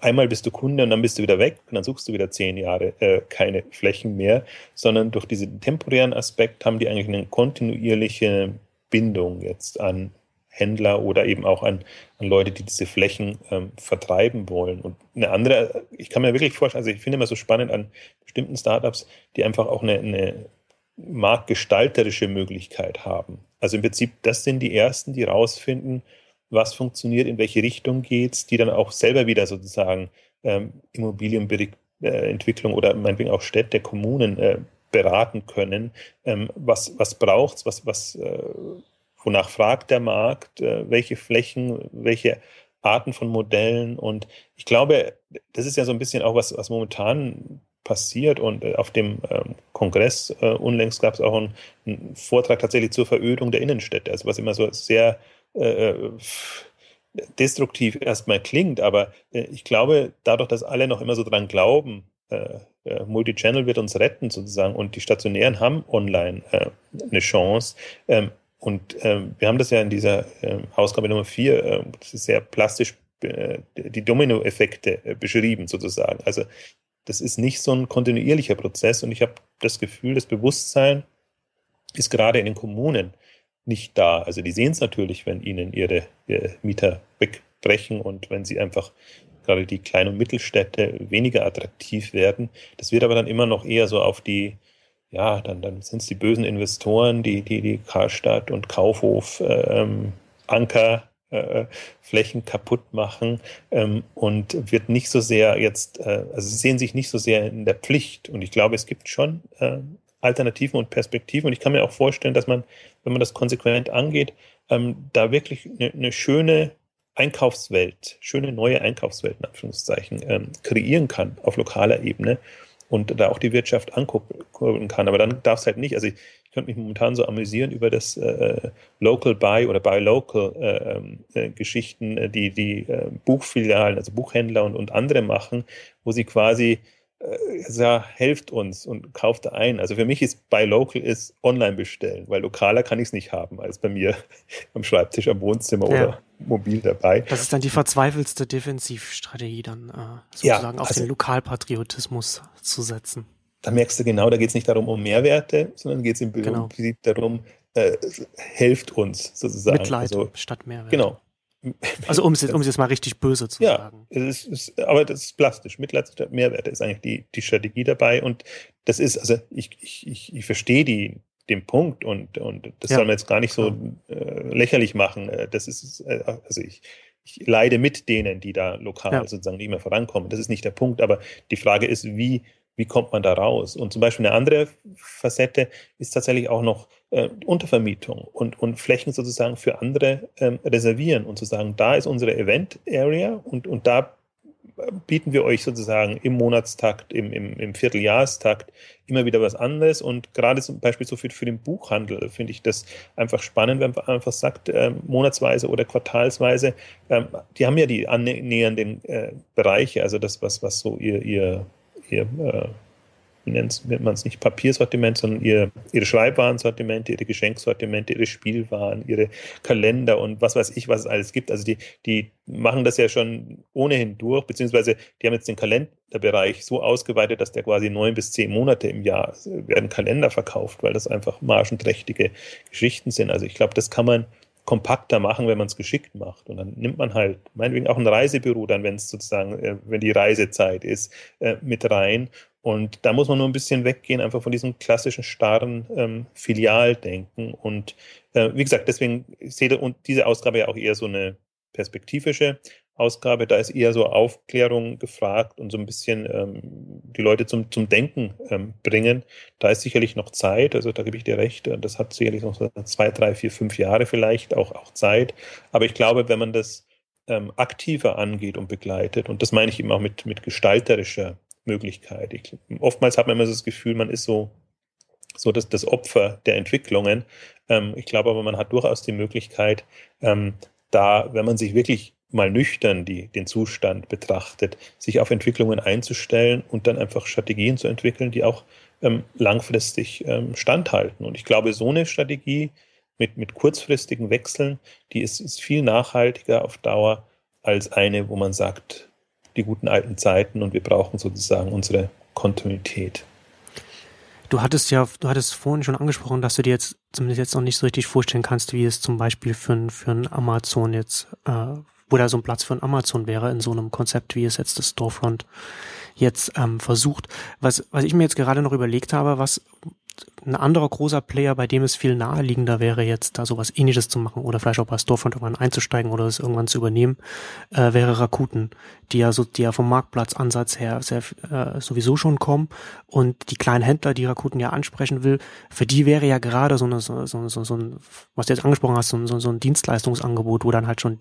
einmal bist du Kunde und dann bist du wieder weg und dann suchst du wieder zehn Jahre äh, keine Flächen mehr, sondern durch diesen temporären Aspekt haben die eigentlich eine kontinuierliche Bindung jetzt an Händler oder eben auch an, an Leute, die diese Flächen ähm, vertreiben wollen. Und eine andere, ich kann mir wirklich vorstellen, also ich finde immer so spannend an bestimmten Startups, die einfach auch eine, eine marktgestalterische Möglichkeit haben. Also im Prinzip, das sind die ersten, die rausfinden, was funktioniert, in welche Richtung geht's, die dann auch selber wieder sozusagen ähm, Immobilienentwicklung oder meinetwegen auch Städte, Kommunen äh, beraten können. Ähm, was was braucht's, was was äh, wonach fragt der Markt, äh, welche Flächen, welche Arten von Modellen? Und ich glaube, das ist ja so ein bisschen auch was, was momentan passiert. Und äh, auf dem ähm, Kongress äh, unlängst gab es auch einen, Vortrag tatsächlich zur Verödung der Innenstädte, also was immer so sehr äh, äh destruktiv erstmal klingt, aber äh, ich glaube, dadurch, dass alle noch immer so dran glauben, äh, Multichannel wird uns retten sozusagen und die Stationären haben online eine Chance. Ähm, und ähm, wir haben das ja in dieser Ausgabe Nummer 4, das ist sehr plastisch die Dominoeffekte beschrieben sozusagen. Also das ist nicht so ein kontinuierlicher Prozess und ich habe das Gefühl, das Bewusstsein ist gerade in den Kommunen nicht da. Also die sehen es natürlich, wenn ihnen ihre, ihre Mieter wegbrechen und wenn sie einfach gerade die Klein- und Mittelstädte weniger attraktiv werden. Das wird aber dann immer noch eher so auf die, ja, dann, dann sind es die bösen Investoren, die, die, die Karstadt und Kaufhof, ähm, Anker äh, Flächen kaputt machen ähm, und wird nicht so sehr jetzt, äh, also sie sehen sich nicht so sehr in der Pflicht. Und ich glaube, es gibt schon äh, Alternativen und Perspektiven. Und ich kann mir auch vorstellen, dass man, wenn man das konsequent angeht, ähm, da wirklich eine, eine schöne Einkaufswelt, schöne neue Einkaufswelt in Anführungszeichen ähm, kreieren kann auf lokaler Ebene und da auch die Wirtschaft ankurbeln kann. Aber dann darf es halt nicht, also ich, ich könnte mich momentan so amüsieren über das äh, Local Buy oder Buy Local äh, ähm, äh, Geschichten, äh, die die äh, Buchfilialen, also Buchhändler und, und andere machen, wo sie quasi äh, ja, helft uns und kauft ein. Also für mich ist Buy Local ist online bestellen, weil lokaler kann ich es nicht haben als bei mir am Schreibtisch, am Wohnzimmer ja. oder mobil dabei. Das ist dann die verzweifelste Defensivstrategie, dann äh, sozusagen ja, auf also, den Lokalpatriotismus zu setzen da merkst du genau, da geht es nicht darum um Mehrwerte, sondern geht es im genau. Prinzip darum, äh, helft uns sozusagen. Mitleid also, statt Mehrwert. Genau. Also um es jetzt, um es jetzt mal richtig böse zu ja, sagen. Es ist, aber das ist plastisch. Mitleidsstadt Mehrwerte ist eigentlich die, die Strategie dabei. Und das ist, also ich, ich, ich, verstehe die, den Punkt und, und das ja. soll man jetzt gar nicht so äh, lächerlich machen. Äh, das ist, äh, also ich, ich leide mit denen, die da lokal ja. sozusagen nicht mehr vorankommen. Das ist nicht der Punkt, aber die Frage ist, wie, wie kommt man da raus? Und zum Beispiel eine andere Facette ist tatsächlich auch noch äh, Untervermietung und, und Flächen sozusagen für andere ähm, reservieren und zu sagen, da ist unsere Event-Area und, und da bieten wir euch sozusagen im Monatstakt, im, im, im Vierteljahrstakt immer wieder was anderes. Und gerade zum Beispiel so für, für den Buchhandel finde ich das einfach spannend, wenn man einfach sagt, äh, monatsweise oder quartalsweise, äh, die haben ja die annähernden äh, Bereiche, also das, was, was so ihr, ihr, ihr äh, wie nennt man es nicht Papiersortiment, sondern ihr, ihre Schreibwarensortimente, ihre Geschenksortimente, ihre Spielwaren, ihre Kalender und was weiß ich, was es alles gibt. Also die, die machen das ja schon ohnehin durch, beziehungsweise die haben jetzt den Kalenderbereich so ausgeweitet, dass der quasi neun bis zehn Monate im Jahr werden Kalender verkauft, weil das einfach margenträchtige Geschichten sind. Also ich glaube, das kann man kompakter machen, wenn man es geschickt macht. Und dann nimmt man halt meinetwegen auch ein Reisebüro, dann wenn es sozusagen, äh, wenn die Reisezeit ist, äh, mit rein und da muss man nur ein bisschen weggehen, einfach von diesem klassischen starren ähm, Filialdenken. Und äh, wie gesagt, deswegen sehe und diese Ausgabe ja auch eher so eine perspektivische Ausgabe. Da ist eher so Aufklärung gefragt und so ein bisschen ähm, die Leute zum, zum Denken ähm, bringen. Da ist sicherlich noch Zeit, also da gebe ich dir recht. Das hat sicherlich noch so zwei, drei, vier, fünf Jahre vielleicht auch, auch Zeit. Aber ich glaube, wenn man das ähm, aktiver angeht und begleitet, und das meine ich eben auch mit, mit gestalterischer Möglichkeit. Ich, oftmals hat man immer das Gefühl, man ist so, so das, das Opfer der Entwicklungen. Ähm, ich glaube aber, man hat durchaus die Möglichkeit, ähm, da, wenn man sich wirklich mal nüchtern die, den Zustand betrachtet, sich auf Entwicklungen einzustellen und dann einfach Strategien zu entwickeln, die auch ähm, langfristig ähm, standhalten. Und ich glaube, so eine Strategie mit, mit kurzfristigen Wechseln, die ist, ist viel nachhaltiger auf Dauer als eine, wo man sagt, die guten alten Zeiten und wir brauchen sozusagen unsere Kontinuität. Du hattest ja, du hattest vorhin schon angesprochen, dass du dir jetzt zumindest jetzt noch nicht so richtig vorstellen kannst, wie es zum Beispiel für, für ein Amazon jetzt, äh, wo da so ein Platz für ein Amazon wäre in so einem Konzept, wie es jetzt das Storefront jetzt ähm, versucht. Was, was ich mir jetzt gerade noch überlegt habe, was, ein anderer großer Player, bei dem es viel naheliegender wäre, jetzt da sowas ähnliches zu machen oder vielleicht auch bei Storefront irgendwann einzusteigen oder es irgendwann zu übernehmen, äh, wäre Rakuten, die ja so, die ja vom Marktplatzansatz her sehr, äh, sowieso schon kommen. Und die kleinen Händler, die Rakuten ja ansprechen will, für die wäre ja gerade so eine, so, so, so, so ein, was du jetzt angesprochen hast, so, so, so ein Dienstleistungsangebot, wo dann halt schon,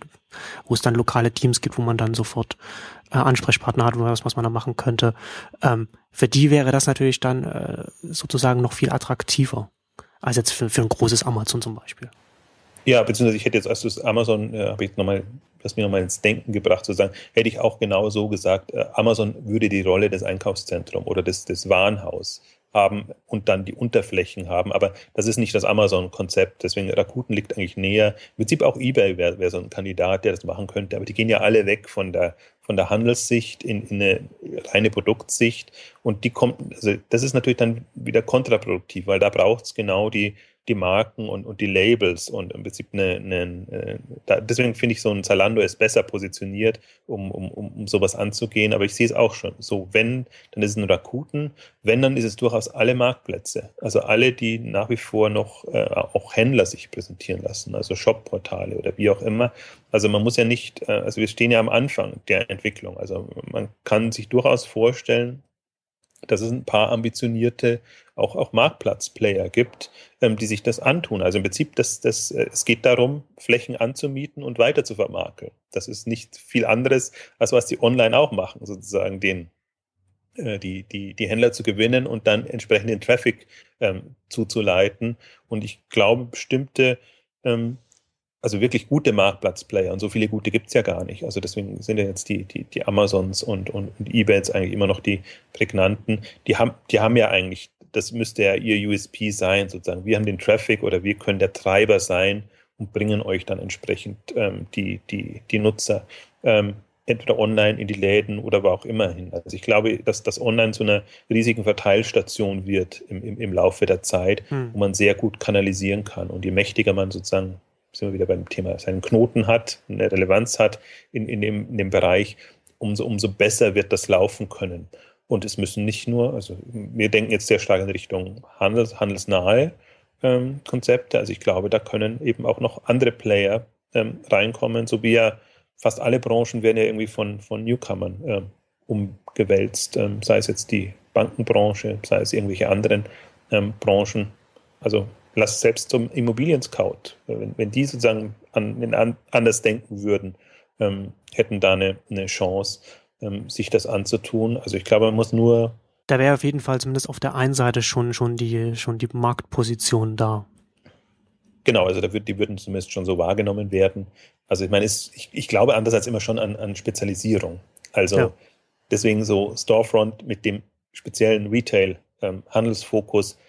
wo es dann lokale Teams gibt, wo man dann sofort äh, Ansprechpartner hat, was, was man da machen könnte. Ähm, für die wäre das natürlich dann äh, sozusagen noch viel attraktiver als jetzt für, für ein großes Amazon zum Beispiel. Ja, beziehungsweise ich hätte jetzt, als Amazon, äh, habe ich nochmal, das mir nochmal ins Denken gebracht, sozusagen, hätte ich auch genau so gesagt, äh, Amazon würde die Rolle des Einkaufszentrums oder des, des Warenhaus haben und dann die Unterflächen haben. Aber das ist nicht das Amazon-Konzept. Deswegen Rakuten liegt eigentlich näher. Im Prinzip auch eBay wäre wär so ein Kandidat, der das machen könnte. Aber die gehen ja alle weg von der, von der Handelssicht in, in eine reine Produktsicht. Und die kommt, also das ist natürlich dann wieder kontraproduktiv, weil da braucht es genau die, die Marken und, und die Labels und im Prinzip eine, eine, eine da, deswegen finde ich so ein Zalando ist besser positioniert, um, um, um sowas anzugehen, aber ich sehe es auch schon. So, wenn, dann ist es ein Rakuten, wenn, dann ist es durchaus alle Marktplätze. Also alle, die nach wie vor noch äh, auch Händler sich präsentieren lassen, also Shop-Portale oder wie auch immer. Also man muss ja nicht, äh, also wir stehen ja am Anfang der Entwicklung. Also man kann sich durchaus vorstellen, dass es ein paar ambitionierte auch, auch Marktplatzplayer gibt, ähm, die sich das antun. Also im Prinzip, das, das, äh, es geht darum, Flächen anzumieten und weiter zu vermarkeln. Das ist nicht viel anderes, als was die online auch machen, sozusagen den, äh, die, die, die Händler zu gewinnen und dann entsprechend den Traffic ähm, zuzuleiten. Und ich glaube, bestimmte ähm, also wirklich gute Marktplatzplayer und so viele gute gibt's ja gar nicht. Also deswegen sind ja jetzt die, die, die Amazons und, und, und Ebays eigentlich immer noch die prägnanten. Die haben, die haben ja eigentlich, das müsste ja ihr USP sein, sozusagen. Wir haben den Traffic oder wir können der Treiber sein und bringen euch dann entsprechend ähm, die, die, die Nutzer ähm, entweder online in die Läden oder wo auch immer hin. Also ich glaube, dass das online zu einer riesigen Verteilstation wird im, im, im Laufe der Zeit, hm. wo man sehr gut kanalisieren kann. Und je mächtiger man sozusagen sind wir wieder beim Thema, seinen Knoten hat, eine Relevanz hat in, in, dem, in dem Bereich, umso, umso besser wird das laufen können. Und es müssen nicht nur, also wir denken jetzt sehr stark in Richtung Handels, handelsnahe ähm, Konzepte. Also ich glaube, da können eben auch noch andere Player ähm, reinkommen, so wie ja fast alle Branchen werden ja irgendwie von, von Newcomern äh, umgewälzt, ähm, sei es jetzt die Bankenbranche, sei es irgendwelche anderen ähm, Branchen. Also lass selbst zum Immobilien-Scout, wenn, wenn die sozusagen an, an, anders denken würden, ähm, hätten da eine, eine Chance, ähm, sich das anzutun. Also ich glaube, man muss nur. Da wäre auf jeden Fall zumindest auf der einen Seite schon, schon, die, schon die Marktposition da. Genau, also da wird, die würden zumindest schon so wahrgenommen werden. Also ich meine, ist, ich, ich glaube andererseits immer schon an, an Spezialisierung. Also ja. deswegen so Storefront mit dem speziellen Retail-Handelsfokus ähm,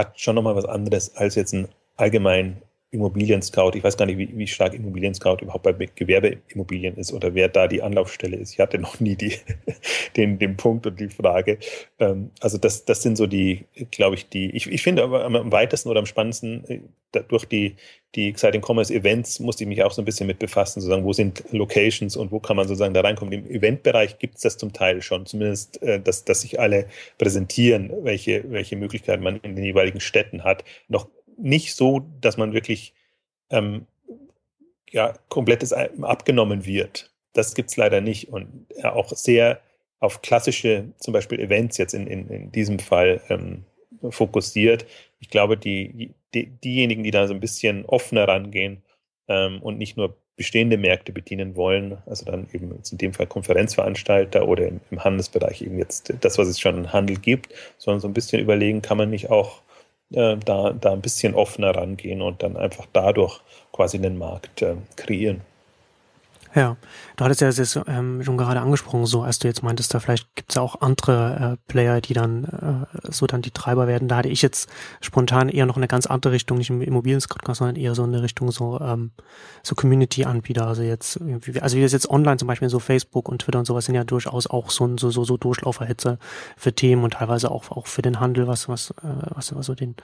hat schon nochmal was anderes als jetzt ein allgemein Immobilien-Scout. Ich weiß gar nicht, wie, wie stark Immobilien-Scout überhaupt bei Gewerbeimmobilien ist oder wer da die Anlaufstelle ist. Ich hatte noch nie die, den, den Punkt und die Frage. Ähm, also das, das sind so die, glaube ich, die, ich, ich finde aber am weitesten oder am spannendsten äh, durch die, die Exciting Commerce Events musste ich mich auch so ein bisschen mit befassen, sozusagen, wo sind Locations und wo kann man sozusagen da reinkommen. Im Eventbereich gibt es das zum Teil schon, zumindest, äh, dass, dass sich alle präsentieren, welche, welche Möglichkeiten man in den jeweiligen Städten hat. Noch nicht so, dass man wirklich ähm, ja, komplettes abgenommen wird. Das gibt es leider nicht. Und ja, auch sehr auf klassische, zum Beispiel Events jetzt in, in, in diesem Fall ähm, fokussiert. Ich glaube, die, die, diejenigen, die da so ein bisschen offener rangehen ähm, und nicht nur bestehende Märkte bedienen wollen, also dann eben in dem Fall Konferenzveranstalter oder im, im Handelsbereich eben jetzt das, was es schon im Handel gibt, sondern so ein bisschen überlegen, kann man nicht auch äh, da, da ein bisschen offener rangehen und dann einfach dadurch quasi einen Markt äh, kreieren. Ja, du hattest ja das ähm, schon gerade angesprochen, so als du jetzt meintest, da vielleicht gibt es ja auch andere äh, Player, die dann äh, so dann die Treiber werden. Da hatte ich jetzt spontan eher noch eine ganz andere Richtung, nicht im Immobilien-Podcast, sondern eher so eine Richtung so ähm, so Community-Anbieter. Also jetzt, also wie das jetzt online zum Beispiel so Facebook und Twitter und sowas sind ja durchaus auch so so so, so Durchlauferhitze für Themen und teilweise auch auch für den Handel, was was äh, was, was so den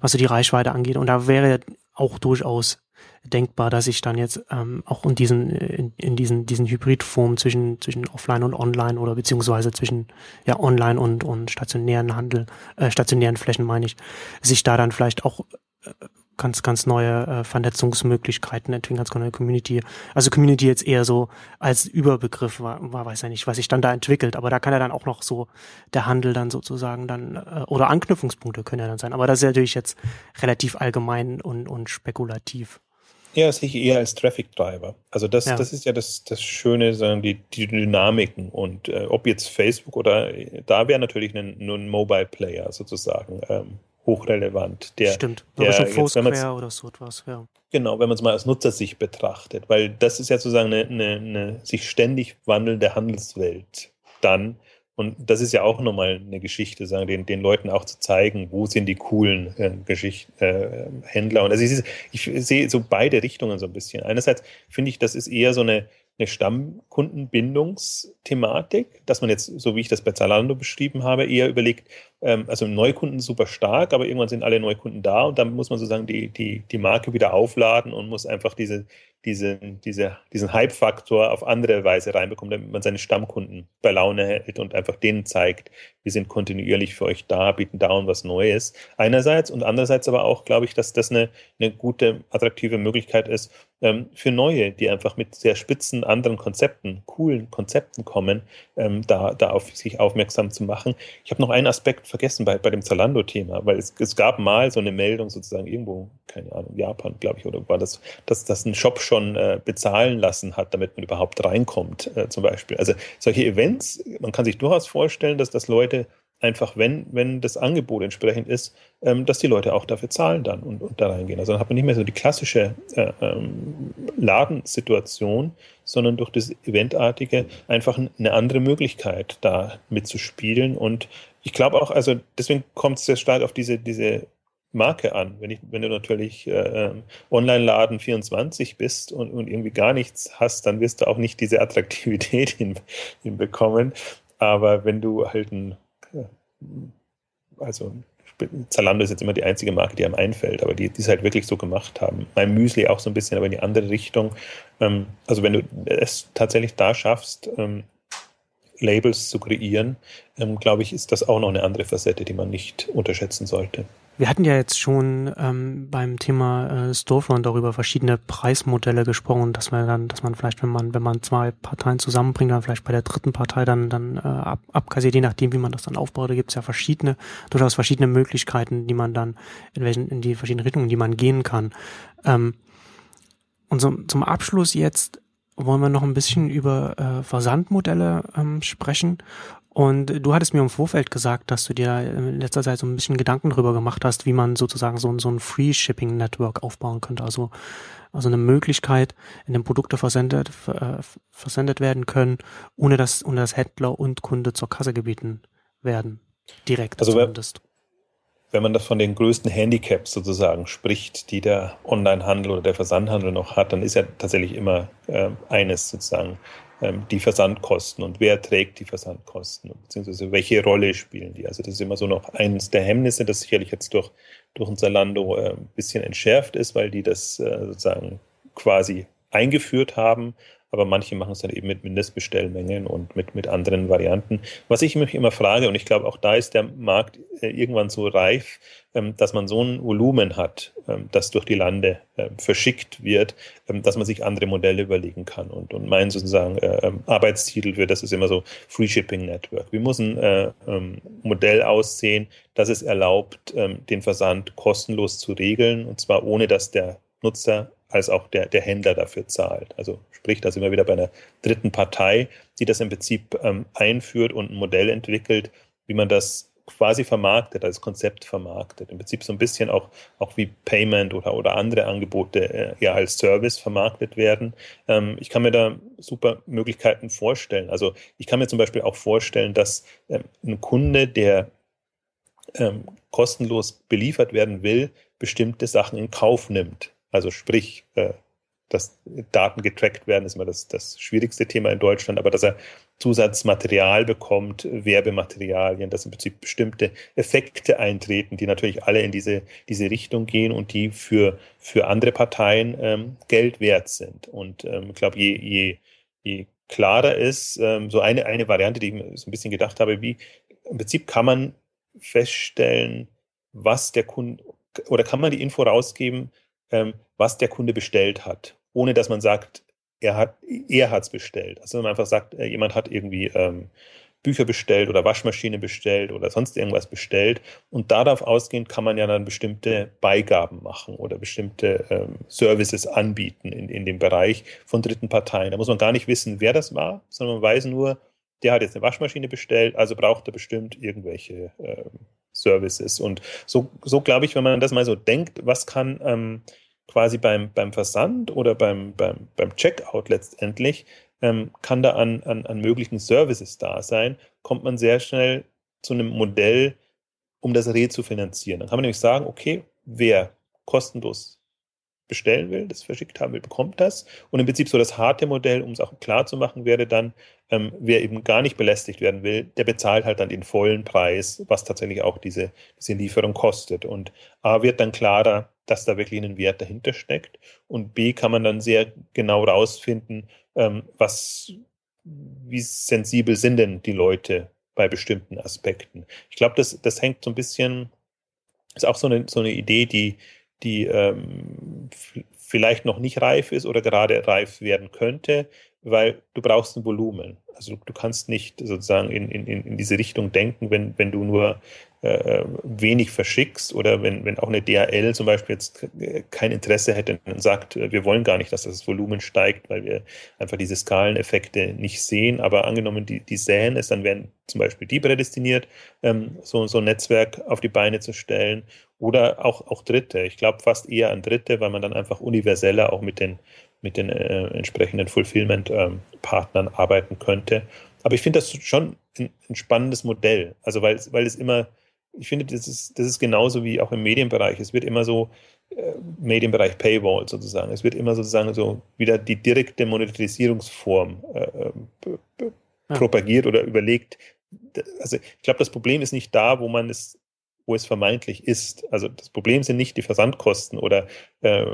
was so die Reichweite angeht. Und da wäre auch durchaus denkbar, dass ich dann jetzt ähm, auch in diesen in, in diesen diesen Hybridformen zwischen zwischen Offline und Online oder beziehungsweise zwischen ja Online und und stationären Handel äh, stationären Flächen meine ich, sich da dann vielleicht auch äh, ganz ganz neue äh, Vernetzungsmöglichkeiten entwickeln, ganz neue Community. Also Community jetzt eher so als Überbegriff war, war weiß ja nicht, was sich dann da entwickelt, aber da kann ja dann auch noch so der Handel dann sozusagen dann äh, oder Anknüpfungspunkte können ja dann sein, aber das ist natürlich jetzt relativ allgemein und und spekulativ. Ja, das sehe ich eher als Traffic Driver. Also das, ja. das ist ja das, das Schöne, sagen die, die Dynamiken. Und äh, ob jetzt Facebook oder da wäre natürlich ein, nur ein Mobile Player sozusagen ähm, hochrelevant. Der, Stimmt, der, schon Foursquare oder so etwas, ja. Genau, wenn man es mal aus Nutzersicht betrachtet, weil das ist ja sozusagen eine, eine, eine sich ständig wandelnde Handelswelt. Dann und das ist ja auch nochmal eine Geschichte, sagen, den, den Leuten auch zu zeigen, wo sind die coolen äh, Geschicht, äh, Händler. Und also ich, ich sehe so beide Richtungen so ein bisschen. Einerseits finde ich, das ist eher so eine, eine Stammkundenbindungsthematik, dass man jetzt, so wie ich das bei Zalando beschrieben habe, eher überlegt, ähm, also Neukunden super stark, aber irgendwann sind alle Neukunden da und dann muss man sozusagen die, die, die Marke wieder aufladen und muss einfach diese, diese, diese, diesen Hype-Faktor auf andere Weise reinbekommen, damit man seine Stammkunden bei Laune hält und einfach denen zeigt, wir sind kontinuierlich für euch da, bieten da und was Neues. Einerseits und andererseits aber auch, glaube ich, dass das eine, eine gute, attraktive Möglichkeit ist ähm, für Neue, die einfach mit sehr spitzen anderen Konzepten, coolen Konzepten kommen, ähm, da, da auf sich aufmerksam zu machen. Ich habe noch einen Aspekt vergessen bei, bei dem Zalando-Thema, weil es, es gab mal so eine Meldung sozusagen irgendwo, keine Ahnung, Japan, glaube ich, oder war das, dass das ein Shop schon äh, bezahlen lassen hat, damit man überhaupt reinkommt, äh, zum Beispiel. Also solche Events, man kann sich durchaus vorstellen, dass das Leute einfach, wenn, wenn das Angebot entsprechend ist, ähm, dass die Leute auch dafür zahlen dann und, und da reingehen. Also dann hat man nicht mehr so die klassische äh, ähm, Ladensituation, sondern durch das Eventartige einfach eine andere Möglichkeit, da mitzuspielen. Und ich glaube auch, also deswegen kommt es sehr stark auf diese, diese Marke an. Wenn, ich, wenn du natürlich äh, ähm, Online-Laden 24 bist und, und irgendwie gar nichts hast, dann wirst du auch nicht diese Attraktivität hin, hinbekommen. Aber wenn du halt ein, also Zalando ist jetzt immer die einzige Marke, die einem einfällt, aber die, es halt wirklich so gemacht haben. Mein Müsli auch so ein bisschen, aber in die andere Richtung. Ähm, also wenn du es tatsächlich da schaffst, ähm, Labels zu kreieren, ähm, glaube ich, ist das auch noch eine andere Facette, die man nicht unterschätzen sollte. Wir hatten ja jetzt schon ähm, beim Thema äh, Storefront darüber verschiedene Preismodelle gesprochen, dass man dann, dass man vielleicht, wenn man, wenn man zwei Parteien zusammenbringt, dann vielleicht bei der dritten Partei dann, dann äh, ab, abkassiert, je nachdem, wie man das dann aufbaut, da gibt es ja verschiedene, durchaus verschiedene Möglichkeiten, die man dann, in welchen, in die verschiedenen Richtungen, die man gehen kann. Ähm, und so, zum Abschluss jetzt wollen wir noch ein bisschen über äh, Versandmodelle ähm, sprechen. Und du hattest mir im Vorfeld gesagt, dass du dir in letzter Zeit so ein bisschen Gedanken darüber gemacht hast, wie man sozusagen so, so ein Free Shipping Network aufbauen könnte. Also, also eine Möglichkeit, in dem Produkte versendet, äh, versendet werden können, ohne dass, ohne dass Händler und Kunde zur Kasse gebeten werden. Direkt also zumindest wenn man das von den größten Handicaps sozusagen spricht, die der Onlinehandel oder der Versandhandel noch hat, dann ist ja tatsächlich immer äh, eines sozusagen die Versandkosten und wer trägt die Versandkosten, beziehungsweise welche Rolle spielen die. Also das ist immer so noch eines der Hemmnisse, das sicherlich jetzt durch, durch ein Zalando äh, ein bisschen entschärft ist, weil die das äh, sozusagen quasi eingeführt haben aber manche machen es dann eben mit Mindestbestellmengen und mit, mit anderen Varianten. Was ich mich immer frage, und ich glaube, auch da ist der Markt äh, irgendwann so reif, ähm, dass man so ein Volumen hat, ähm, das durch die Lande ähm, verschickt wird, dass man sich andere Modelle überlegen kann. Und, und mein sozusagen äh, Arbeitstitel für das ist immer so Free Shipping Network. Wie muss ein äh, Modell aussehen, das es erlaubt, den Versand kostenlos zu regeln, und zwar ohne dass der Nutzer als auch der, der Händler dafür zahlt. Also sprich, da sind wir wieder bei einer dritten Partei, die das im Prinzip ähm, einführt und ein Modell entwickelt, wie man das quasi vermarktet, als Konzept vermarktet. Im Prinzip so ein bisschen auch, auch wie Payment oder, oder andere Angebote äh, ja als Service vermarktet werden. Ähm, ich kann mir da super Möglichkeiten vorstellen. Also ich kann mir zum Beispiel auch vorstellen, dass ähm, ein Kunde, der ähm, kostenlos beliefert werden will, bestimmte Sachen in Kauf nimmt. Also sprich, äh, dass Daten getrackt werden, ist immer das, das schwierigste Thema in Deutschland, aber dass er Zusatzmaterial bekommt, Werbematerialien, dass im Prinzip bestimmte Effekte eintreten, die natürlich alle in diese, diese Richtung gehen und die für, für andere Parteien ähm, Geld wert sind. Und ähm, ich glaube, je, je, je klarer ist, ähm, so eine, eine Variante, die ich so ein bisschen gedacht habe, wie im Prinzip kann man feststellen, was der Kunde oder kann man die Info rausgeben, ähm, was der Kunde bestellt hat, ohne dass man sagt, er hat er hat's bestellt. Also wenn man einfach sagt, äh, jemand hat irgendwie ähm, Bücher bestellt oder Waschmaschine bestellt oder sonst irgendwas bestellt und darauf ausgehend kann man ja dann bestimmte Beigaben machen oder bestimmte ähm, Services anbieten in, in dem Bereich von dritten Parteien. Da muss man gar nicht wissen, wer das war, sondern man weiß nur, der hat jetzt eine Waschmaschine bestellt, also braucht er bestimmt irgendwelche ähm, Services. Und so, so glaube ich, wenn man das mal so denkt, was kann ähm, quasi beim, beim Versand oder beim, beim, beim Checkout letztendlich, ähm, kann da an, an, an möglichen Services da sein, kommt man sehr schnell zu einem Modell, um das Reh zu finanzieren. Dann kann man nämlich sagen, okay, wer kostenlos bestellen will, das verschickt haben will, bekommt das. Und im Prinzip so das harte Modell, um es auch klar zu machen, wäre dann, ähm, wer eben gar nicht belästigt werden will, der bezahlt halt dann den vollen Preis, was tatsächlich auch diese, diese Lieferung kostet. Und A wird dann klarer, dass da wirklich ein Wert dahinter steckt. Und B kann man dann sehr genau rausfinden, ähm, was, wie sensibel sind denn die Leute bei bestimmten Aspekten. Ich glaube, das, das hängt so ein bisschen, ist auch so eine, so eine Idee, die, die ähm, vielleicht noch nicht reif ist oder gerade reif werden könnte, weil du brauchst ein Volumen. Also du, kannst nicht sozusagen in, in, in diese Richtung denken, wenn, wenn du nur äh, wenig verschickst oder wenn, wenn auch eine DHL zum Beispiel jetzt kein Interesse hätte und sagt, wir wollen gar nicht, dass das Volumen steigt, weil wir einfach diese Skaleneffekte nicht sehen. Aber angenommen, die, die säen es, dann werden zum Beispiel die prädestiniert, ähm, so, so ein Netzwerk auf die Beine zu stellen oder auch, auch Dritte. Ich glaube fast eher an Dritte, weil man dann einfach universeller auch mit den, mit den äh, entsprechenden Fulfillment-Partnern ähm, arbeiten könnte. Aber ich finde das schon ein, ein, spannendes Modell. Also weil, weil es immer ich finde, das ist, das ist genauso wie auch im Medienbereich. Es wird immer so, äh, Medienbereich Paywall sozusagen, es wird immer sozusagen so wieder die direkte Monetarisierungsform äh, äh propagiert oder überlegt. Also ich glaube, das Problem ist nicht da, wo man es wo es vermeintlich ist. Also das Problem sind nicht die Versandkosten oder äh,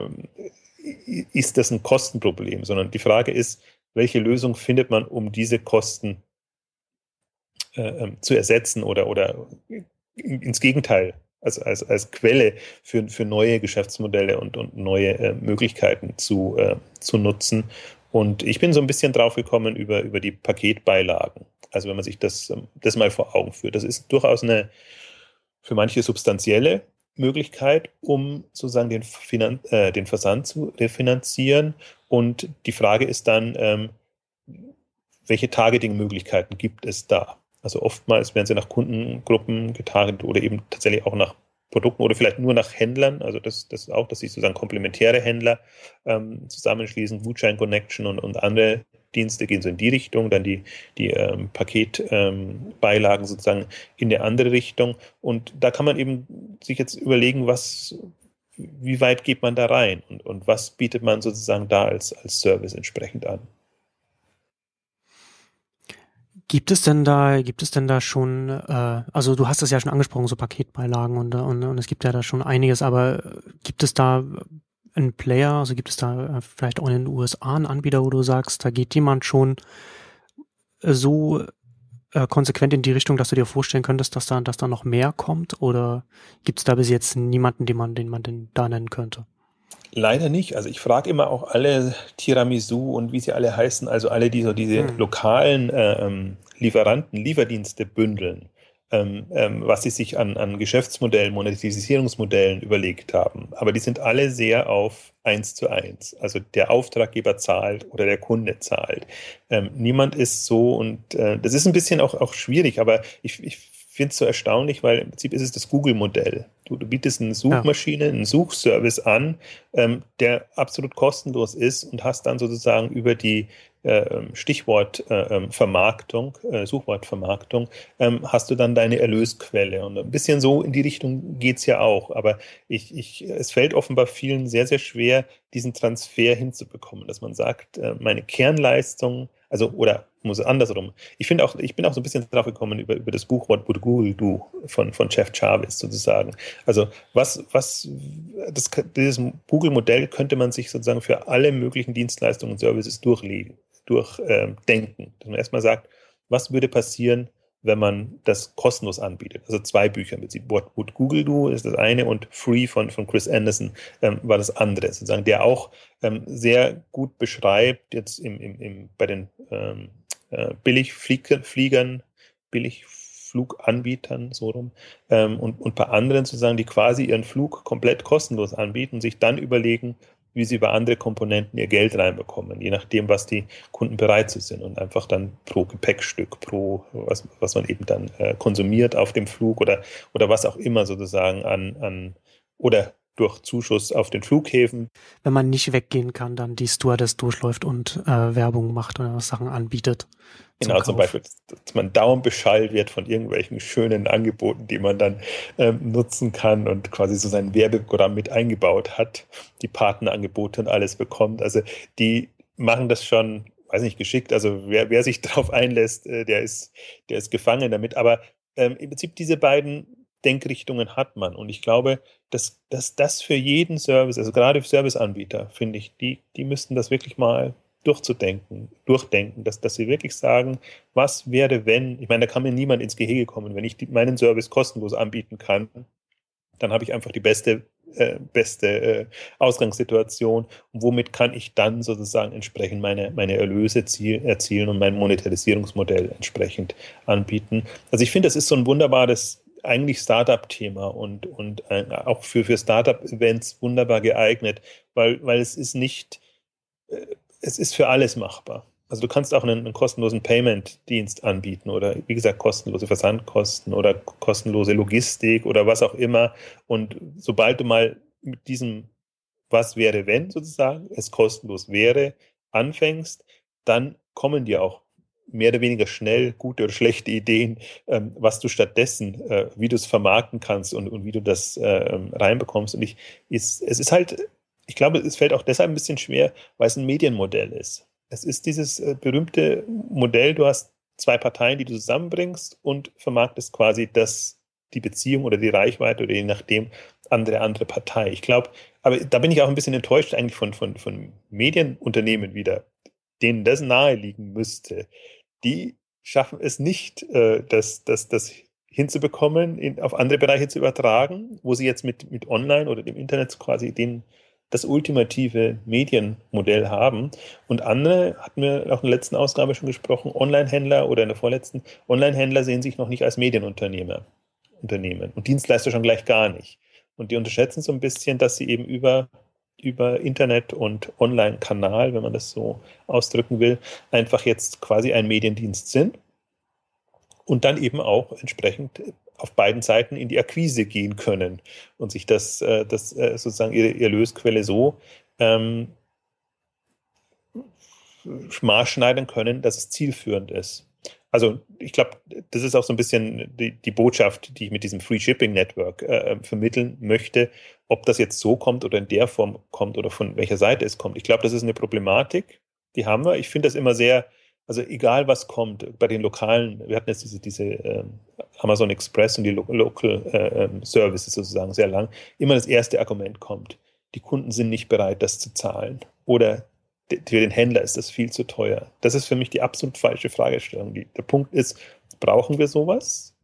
ist das ein Kostenproblem, sondern die Frage ist, welche Lösung findet man, um diese Kosten äh, ähm, zu ersetzen oder, oder ins Gegenteil, als, als, als Quelle für, für neue Geschäftsmodelle und, und neue äh, Möglichkeiten zu, äh, zu nutzen. Und ich bin so ein bisschen drauf gekommen über, über die Paketbeilagen. Also wenn man sich das, ähm, das mal vor Augen führt. Das ist durchaus eine für manche substanzielle Möglichkeit, um sozusagen den, Finan äh, den Versand zu refinanzieren. Und die Frage ist dann, ähm, welche Targeting-Möglichkeiten gibt es da? Also oftmals werden sie nach Kundengruppen getargetet oder eben tatsächlich auch nach Produkten oder vielleicht nur nach Händlern. Also das, das auch, dass sich sozusagen komplementäre Händler ähm, zusammenschließen, Gutschein Connection und, und andere Dienste gehen so in die Richtung, dann die, die ähm, Paketbeilagen ähm, sozusagen in eine andere Richtung. Und da kann man eben sich jetzt überlegen, was, wie weit geht man da rein und, und was bietet man sozusagen da als, als Service entsprechend an. Gibt es denn da, gibt es denn da schon, äh, also du hast es ja schon angesprochen, so Paketbeilagen und, und, und es gibt ja da schon einiges, aber gibt es da einen Player, also gibt es da äh, vielleicht auch in den USA einen Anbieter, wo du sagst, da geht jemand schon so äh, konsequent in die Richtung, dass du dir vorstellen könntest, dass da, dass da noch mehr kommt? Oder gibt es da bis jetzt niemanden, den man, den man denn da nennen könnte? Leider nicht. Also ich frage immer auch alle Tiramisu und wie sie alle heißen, also alle, die so diese hm. lokalen äh, ähm, Lieferanten, Lieferdienste bündeln, ähm, ähm, was sie sich an, an Geschäftsmodellen, Monetisierungsmodellen überlegt haben. Aber die sind alle sehr auf eins zu eins. Also der Auftraggeber zahlt oder der Kunde zahlt. Ähm, niemand ist so und äh, das ist ein bisschen auch, auch schwierig, aber ich, ich finde es so erstaunlich, weil im Prinzip ist es das Google-Modell. Du, du, bietest eine Suchmaschine, einen Suchservice an, ähm, der absolut kostenlos ist und hast dann sozusagen über die Stichwortvermarktung, äh, äh, Suchwortvermarktung, ähm, hast du dann deine Erlösquelle. Und ein bisschen so in die Richtung geht's ja auch. Aber ich, ich, es fällt offenbar vielen sehr, sehr schwer, diesen Transfer hinzubekommen, dass man sagt, äh, meine Kernleistung, also oder muss andersrum. Ich finde auch, ich bin auch so ein bisschen drauf gekommen über, über das Buchwort Google Du von, von Jeff Jarvis sozusagen. Also was, was, das, dieses Google-Modell könnte man sich sozusagen für alle möglichen Dienstleistungen und Services durchlegen, durchdenken. Dass man erstmal sagt, was würde passieren, wenn man das kostenlos anbietet. Also zwei Bücher mit What Would Google Do ist das eine und Free von, von Chris Anderson ähm, war das andere, sozusagen, der auch ähm, sehr gut beschreibt, jetzt im, im, im, bei den ähm, äh, Billigfliegern, Billigfluganbietern, so rum, ähm, und, und bei anderen sozusagen, die quasi ihren Flug komplett kostenlos anbieten, sich dann überlegen, wie sie über andere Komponenten ihr Geld reinbekommen, je nachdem, was die Kunden bereit zu sind. Und einfach dann pro Gepäckstück, pro was, was man eben dann äh, konsumiert auf dem Flug oder, oder was auch immer sozusagen an, an oder durch Zuschuss auf den Flughäfen. Wenn man nicht weggehen kann, dann die Stewardess durchläuft und äh, Werbung macht oder Sachen anbietet. Genau, zum, zum Beispiel, dass man dauernd beschallt wird von irgendwelchen schönen Angeboten, die man dann ähm, nutzen kann und quasi so sein Werbeprogramm mit eingebaut hat, die Partnerangebote und alles bekommt. Also die machen das schon, weiß nicht, geschickt. Also wer, wer sich darauf einlässt, äh, der ist, der ist gefangen damit. Aber ähm, im Prinzip diese beiden Denkrichtungen hat man. Und ich glaube, dass, dass das für jeden Service, also gerade für Serviceanbieter, finde ich, die, die müssten das wirklich mal durchzudenken, durchdenken, dass, dass sie wirklich sagen, was wäre, wenn, ich meine, da kann mir niemand ins Gehege kommen, wenn ich die, meinen Service kostenlos anbieten kann, dann habe ich einfach die beste, äh, beste äh, Ausgangssituation und womit kann ich dann sozusagen entsprechend meine, meine Erlöse ziel, erzielen und mein Monetarisierungsmodell entsprechend anbieten. Also ich finde, das ist so ein wunderbares eigentlich Startup-Thema und, und äh, auch für, für Startup-Events wunderbar geeignet, weil, weil es ist nicht, äh, es ist für alles machbar. Also du kannst auch einen, einen kostenlosen Payment-Dienst anbieten oder wie gesagt kostenlose Versandkosten oder kostenlose Logistik oder was auch immer. Und sobald du mal mit diesem Was wäre, wenn sozusagen es kostenlos wäre, anfängst, dann kommen dir auch mehr oder weniger schnell gute oder schlechte Ideen, ähm, was du stattdessen, äh, wie du es vermarkten kannst und, und wie du das äh, reinbekommst. Und ich, ist, es ist halt, ich glaube, es fällt auch deshalb ein bisschen schwer, weil es ein Medienmodell ist. Es ist dieses äh, berühmte Modell, du hast zwei Parteien, die du zusammenbringst und vermarktest quasi das, die Beziehung oder die Reichweite oder je nachdem andere andere Partei. Ich glaube, aber da bin ich auch ein bisschen enttäuscht eigentlich von, von, von Medienunternehmen wieder, denen das naheliegen müsste. Die schaffen es nicht, äh, das, das, das hinzubekommen, in, auf andere Bereiche zu übertragen, wo sie jetzt mit, mit Online oder dem Internet quasi den, das ultimative Medienmodell haben. Und andere, hatten wir auch in der letzten Ausgabe schon gesprochen, Online-Händler oder in der vorletzten, Online-Händler sehen sich noch nicht als Medienunternehmer. Unternehmen und Dienstleister schon gleich gar nicht. Und die unterschätzen so ein bisschen, dass sie eben über, über Internet und Online-Kanal, wenn man das so ausdrücken will, einfach jetzt quasi ein Mediendienst sind und dann eben auch entsprechend auf beiden Seiten in die Akquise gehen können und sich das, äh, das äh, sozusagen ihre, ihre Lösquelle so ähm, maßschneidern können, dass es zielführend ist. Also ich glaube, das ist auch so ein bisschen die, die, Botschaft, die ich mit diesem Free Shipping Network äh, vermitteln möchte, ob das jetzt so kommt oder in der Form kommt oder von welcher Seite es kommt. Ich glaube, das ist eine Problematik, die haben wir. Ich finde das immer sehr, also egal was kommt, bei den lokalen, wir hatten jetzt diese, diese äh, Amazon Express und die Lo Local äh, ähm, Services sozusagen sehr lang, immer das erste Argument kommt. Die Kunden sind nicht bereit, das zu zahlen. Oder für den Händler ist das viel zu teuer. Das ist für mich die absolut falsche Fragestellung. Der Punkt ist, brauchen wir sowas?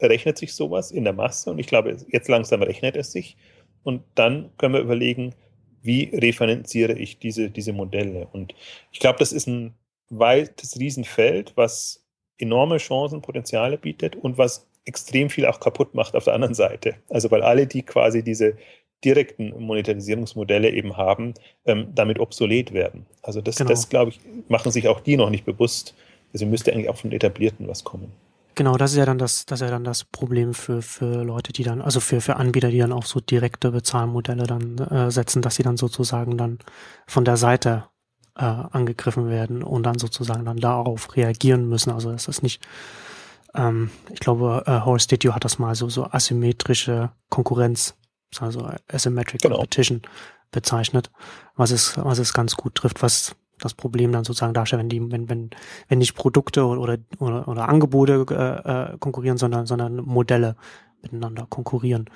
Rechnet sich sowas in der Masse? Und ich glaube, jetzt langsam rechnet es sich. Und dann können wir überlegen, wie refinanziere ich diese, diese Modelle? Und ich glaube, das ist ein weites Riesenfeld, was enorme Chancen, Potenziale bietet und was extrem viel auch kaputt macht auf der anderen Seite. Also weil alle, die quasi diese direkten Monetarisierungsmodelle eben haben, ähm, damit obsolet werden. Also das, genau. das glaube ich, machen sich auch die noch nicht bewusst. Also müsste eigentlich auch von etablierten was kommen. Genau, das ist ja dann das, das ist ja dann das Problem für, für Leute, die dann, also für, für Anbieter, die dann auch so direkte Bezahlmodelle dann äh, setzen, dass sie dann sozusagen dann von der Seite äh, angegriffen werden und dann sozusagen dann darauf reagieren müssen. Also das ist nicht, ähm, ich glaube, äh, Horace Didio hat das mal so, so asymmetrische Konkurrenz also Asymmetric genau. Competition bezeichnet, was es, was es ganz gut trifft, was das Problem dann sozusagen darstellt, wenn die, wenn, wenn, wenn nicht Produkte oder, oder, oder Angebote äh, äh konkurrieren, sondern, sondern Modelle miteinander konkurrieren.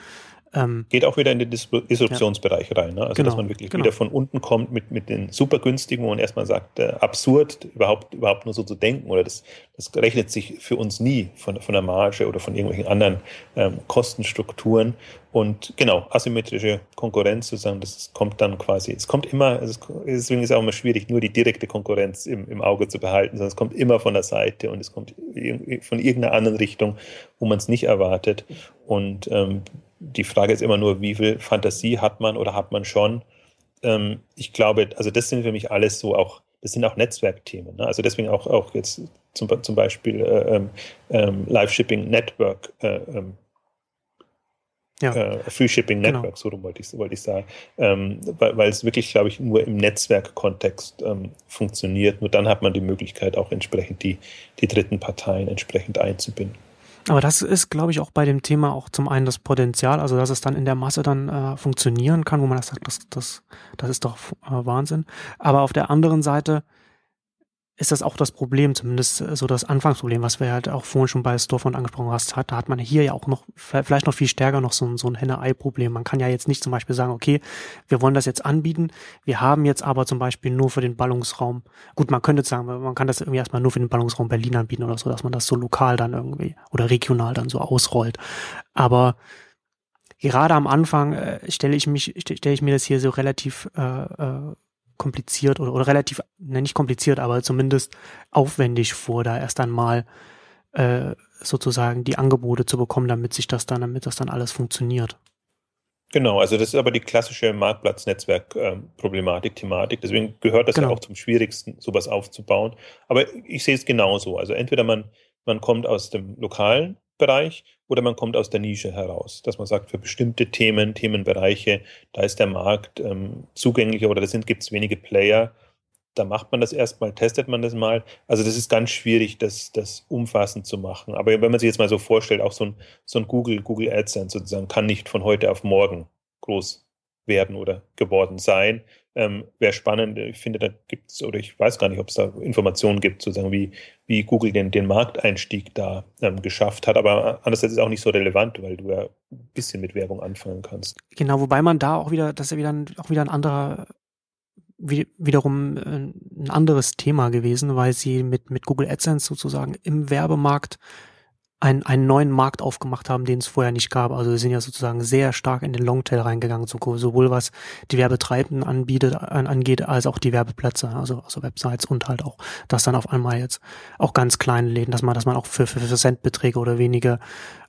Ähm, Geht auch wieder in den Disruptionsbereich ja. rein. Ne? Also, genau, dass man wirklich genau. wieder von unten kommt mit, mit den super günstigen, wo man erstmal sagt, äh, absurd, überhaupt, überhaupt nur so zu denken oder das, das rechnet sich für uns nie von, von der Marge oder von irgendwelchen anderen ähm, Kostenstrukturen. Und genau, asymmetrische Konkurrenz sozusagen, das kommt dann quasi, es kommt immer, also deswegen ist es auch immer schwierig, nur die direkte Konkurrenz im, im Auge zu behalten, sondern es kommt immer von der Seite und es kommt von irgendeiner anderen Richtung, wo man es nicht erwartet. Und ähm, die Frage ist immer nur, wie viel Fantasie hat man oder hat man schon? Ähm, ich glaube, also das sind für mich alles so auch, das sind auch Netzwerkthemen. Ne? Also deswegen auch, auch jetzt zum, zum Beispiel äh, ähm, ähm Live-Shipping Network, äh, ähm, ja. äh, Free Shipping genau. Network, genau. so wollte ich, wollte ich sagen. Ähm, weil, weil es wirklich, glaube ich, nur im Netzwerkkontext ähm, funktioniert. Nur dann hat man die Möglichkeit, auch entsprechend die, die dritten Parteien entsprechend einzubinden. Aber das ist, glaube ich, auch bei dem Thema auch zum einen das Potenzial, also dass es dann in der Masse dann äh, funktionieren kann, wo man das sagt, das, das, das ist doch äh, Wahnsinn. Aber auf der anderen Seite ist das auch das Problem, zumindest äh, so das Anfangsproblem, was wir halt auch vorhin schon bei Storefront angesprochen hast, da hat man hier ja auch noch, vielleicht noch viel stärker noch so, so ein Henne-Ei-Problem. Man kann ja jetzt nicht zum Beispiel sagen, okay, wir wollen das jetzt anbieten, wir haben jetzt aber zum Beispiel nur für den Ballungsraum, gut, man könnte sagen, man kann das irgendwie erstmal nur für den Ballungsraum Berlin anbieten oder so, dass man das so lokal dann irgendwie oder regional dann so ausrollt. Aber gerade am Anfang äh, stelle ich mich, stelle ich mir das hier so relativ äh, äh, kompliziert oder, oder relativ, ne, nicht kompliziert, aber zumindest aufwendig vor, da erst einmal äh, sozusagen die Angebote zu bekommen, damit sich das dann, damit das dann alles funktioniert. Genau, also das ist aber die klassische Marktplatznetzwerk-Problematik, ähm, Thematik. Deswegen gehört das genau. ja auch zum Schwierigsten, sowas aufzubauen. Aber ich sehe es genauso. Also entweder man, man kommt aus dem lokalen Bereich oder man kommt aus der Nische heraus, dass man sagt, für bestimmte Themen, Themenbereiche, da ist der Markt ähm, zugänglicher oder da gibt es wenige Player. Da macht man das erstmal, testet man das mal. Also das ist ganz schwierig, das, das umfassend zu machen. Aber wenn man sich jetzt mal so vorstellt, auch so ein, so ein Google, Google AdSense sozusagen, kann nicht von heute auf morgen groß werden oder geworden sein. Ähm, wäre spannend. Ich finde, da gibt es, oder ich weiß gar nicht, ob es da Informationen gibt, sozusagen, wie, wie Google den, den Markteinstieg da ähm, geschafft hat. Aber andererseits ist es auch nicht so relevant, weil du ja ein bisschen mit Werbung anfangen kannst. Genau, wobei man da auch wieder, das ist ja wieder ein, auch wieder ein anderer wie, wiederum äh, ein anderes Thema gewesen, weil sie mit, mit Google AdSense sozusagen im Werbemarkt einen, einen neuen Markt aufgemacht haben, den es vorher nicht gab. Also sie sind ja sozusagen sehr stark in den Longtail reingegangen, sowohl was die Werbetreibenden anbietet, an, angeht, als auch die Werbeplätze, also, also Websites und halt auch, dass dann auf einmal jetzt auch ganz kleine Läden, dass man, dass man auch für, für, für Centbeträge oder wenige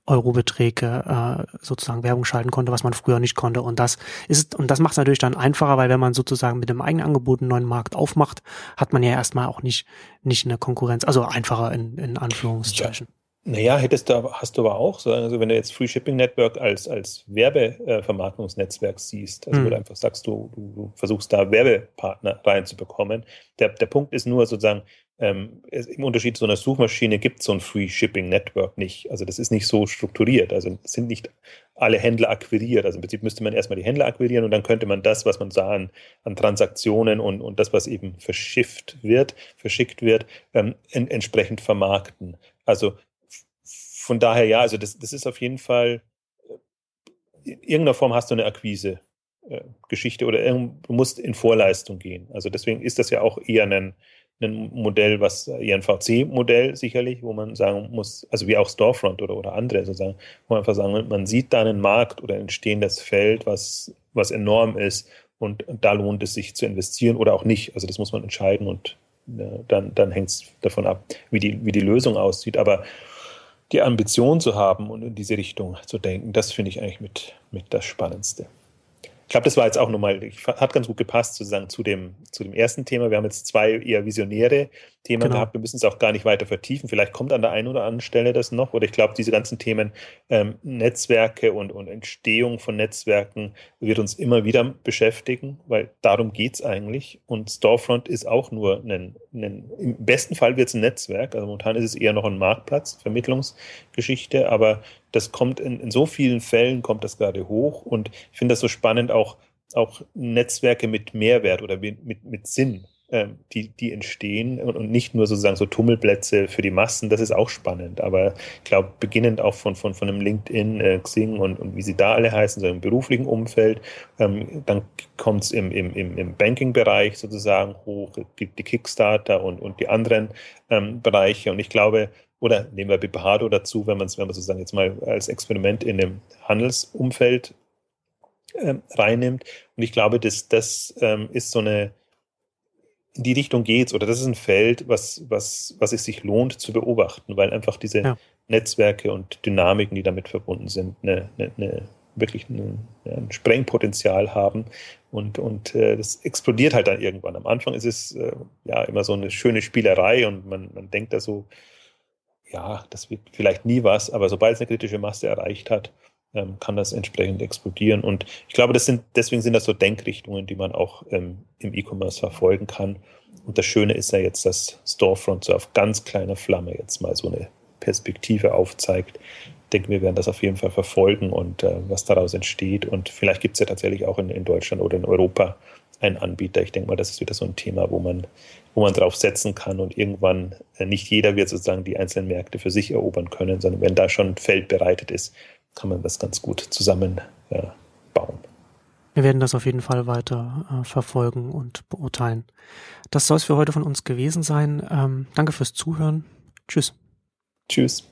Eurobeträge äh, sozusagen Werbung schalten konnte, was man früher nicht konnte. Und das ist, und das macht es natürlich dann einfacher, weil wenn man sozusagen mit dem eigenen Angebot einen neuen Markt aufmacht, hat man ja erstmal auch nicht, nicht eine Konkurrenz, also einfacher in, in Anführungszeichen. Ja. Naja, hättest du, hast du aber auch, also wenn du jetzt Free Shipping Network als, als Werbevermarktungsnetzwerk siehst, also mhm. wo du einfach sagst, du, du, du, versuchst da Werbepartner reinzubekommen. Der, der Punkt ist nur sozusagen, ähm, im Unterschied zu einer Suchmaschine gibt es so ein Free Shipping Network nicht. Also das ist nicht so strukturiert. Also es sind nicht alle Händler akquiriert. Also im Prinzip müsste man erstmal die Händler akquirieren und dann könnte man das, was man sah an, an Transaktionen und, und das, was eben verschifft wird, verschickt wird, ähm, en, entsprechend vermarkten. Also von daher ja, also das, das ist auf jeden Fall, in irgendeiner Form hast du eine Akquise. Äh, Geschichte oder du musst in Vorleistung gehen. Also deswegen ist das ja auch eher ein, ein Modell, was eher ein VC-Modell sicherlich, wo man sagen muss, also wie auch Storefront oder, oder andere sozusagen, wo man einfach sagen, man sieht da einen Markt oder ein entstehendes Feld, was, was enorm ist und, da lohnt es sich zu investieren oder auch nicht. Also das muss man entscheiden und ja, äh, dann, dann hängt es davon ab, wie die, wie die Lösung aussieht. Aber die Ambition zu haben und in diese Richtung zu denken, das finde ich eigentlich mit, mit das Spannendste. Ich glaube, das war jetzt auch nochmal, hat ganz gut gepasst sozusagen zu dem, zu dem ersten Thema. Wir haben jetzt zwei eher visionäre Themen genau. gehabt. Wir müssen es auch gar nicht weiter vertiefen. Vielleicht kommt an der einen oder anderen Stelle das noch. Oder ich glaube, diese ganzen Themen ähm, Netzwerke und, und Entstehung von Netzwerken wird uns immer wieder beschäftigen, weil darum geht es eigentlich. Und Storefront ist auch nur ein, ein im besten Fall wird es ein Netzwerk. Also momentan ist es eher noch ein Marktplatz, Vermittlungsgeschichte, aber das kommt in, in so vielen Fällen kommt das gerade hoch und ich finde das so spannend, auch, auch Netzwerke mit Mehrwert oder mit, mit, Sinn, die, die entstehen und, nicht nur sozusagen so Tummelplätze für die Massen, das ist auch spannend. Aber ich glaube, beginnend auch von, von, von einem LinkedIn, äh, Xing und, und wie sie da alle heißen, so im beruflichen Umfeld, ähm, dann kommt es im, im, im, Banking-Bereich sozusagen hoch, gibt die Kickstarter und, und die anderen ähm, Bereiche. Und ich glaube, oder nehmen wir Bipahado dazu, wenn man es, wenn man sozusagen jetzt mal als Experiment in dem Handelsumfeld ähm, reinnimmt. Und ich glaube, dass das ähm, ist so eine, in die Richtung geht's, oder das ist ein Feld, was, was, was es sich lohnt zu beobachten, weil einfach diese ja. Netzwerke und Dynamiken, die damit verbunden sind, eine, eine, eine wirklich eine, ein Sprengpotenzial haben und, und äh, das explodiert halt dann irgendwann. Am Anfang ist es äh, ja immer so eine schöne Spielerei und man, man denkt da so, ja, das wird vielleicht nie was, aber sobald es eine kritische Masse erreicht hat, ähm, kann das entsprechend explodieren. Und ich glaube, das sind, deswegen sind das so Denkrichtungen, die man auch ähm, im E-Commerce verfolgen kann. Und das Schöne ist ja jetzt, dass Storefront so auf ganz kleiner Flamme jetzt mal so eine Perspektive aufzeigt. Ich denke, wir werden das auf jeden Fall verfolgen und äh, was daraus entsteht. Und vielleicht gibt es ja tatsächlich auch in, in Deutschland oder in Europa einen Anbieter. Ich denke mal, das ist wieder so ein Thema, wo man wo man drauf setzen kann und irgendwann äh, nicht jeder wird sozusagen die einzelnen Märkte für sich erobern können, sondern wenn da schon ein Feld bereitet ist, kann man das ganz gut zusammen ja, bauen. Wir werden das auf jeden Fall weiter äh, verfolgen und beurteilen. Das soll es für heute von uns gewesen sein. Ähm, danke fürs Zuhören. Tschüss. Tschüss.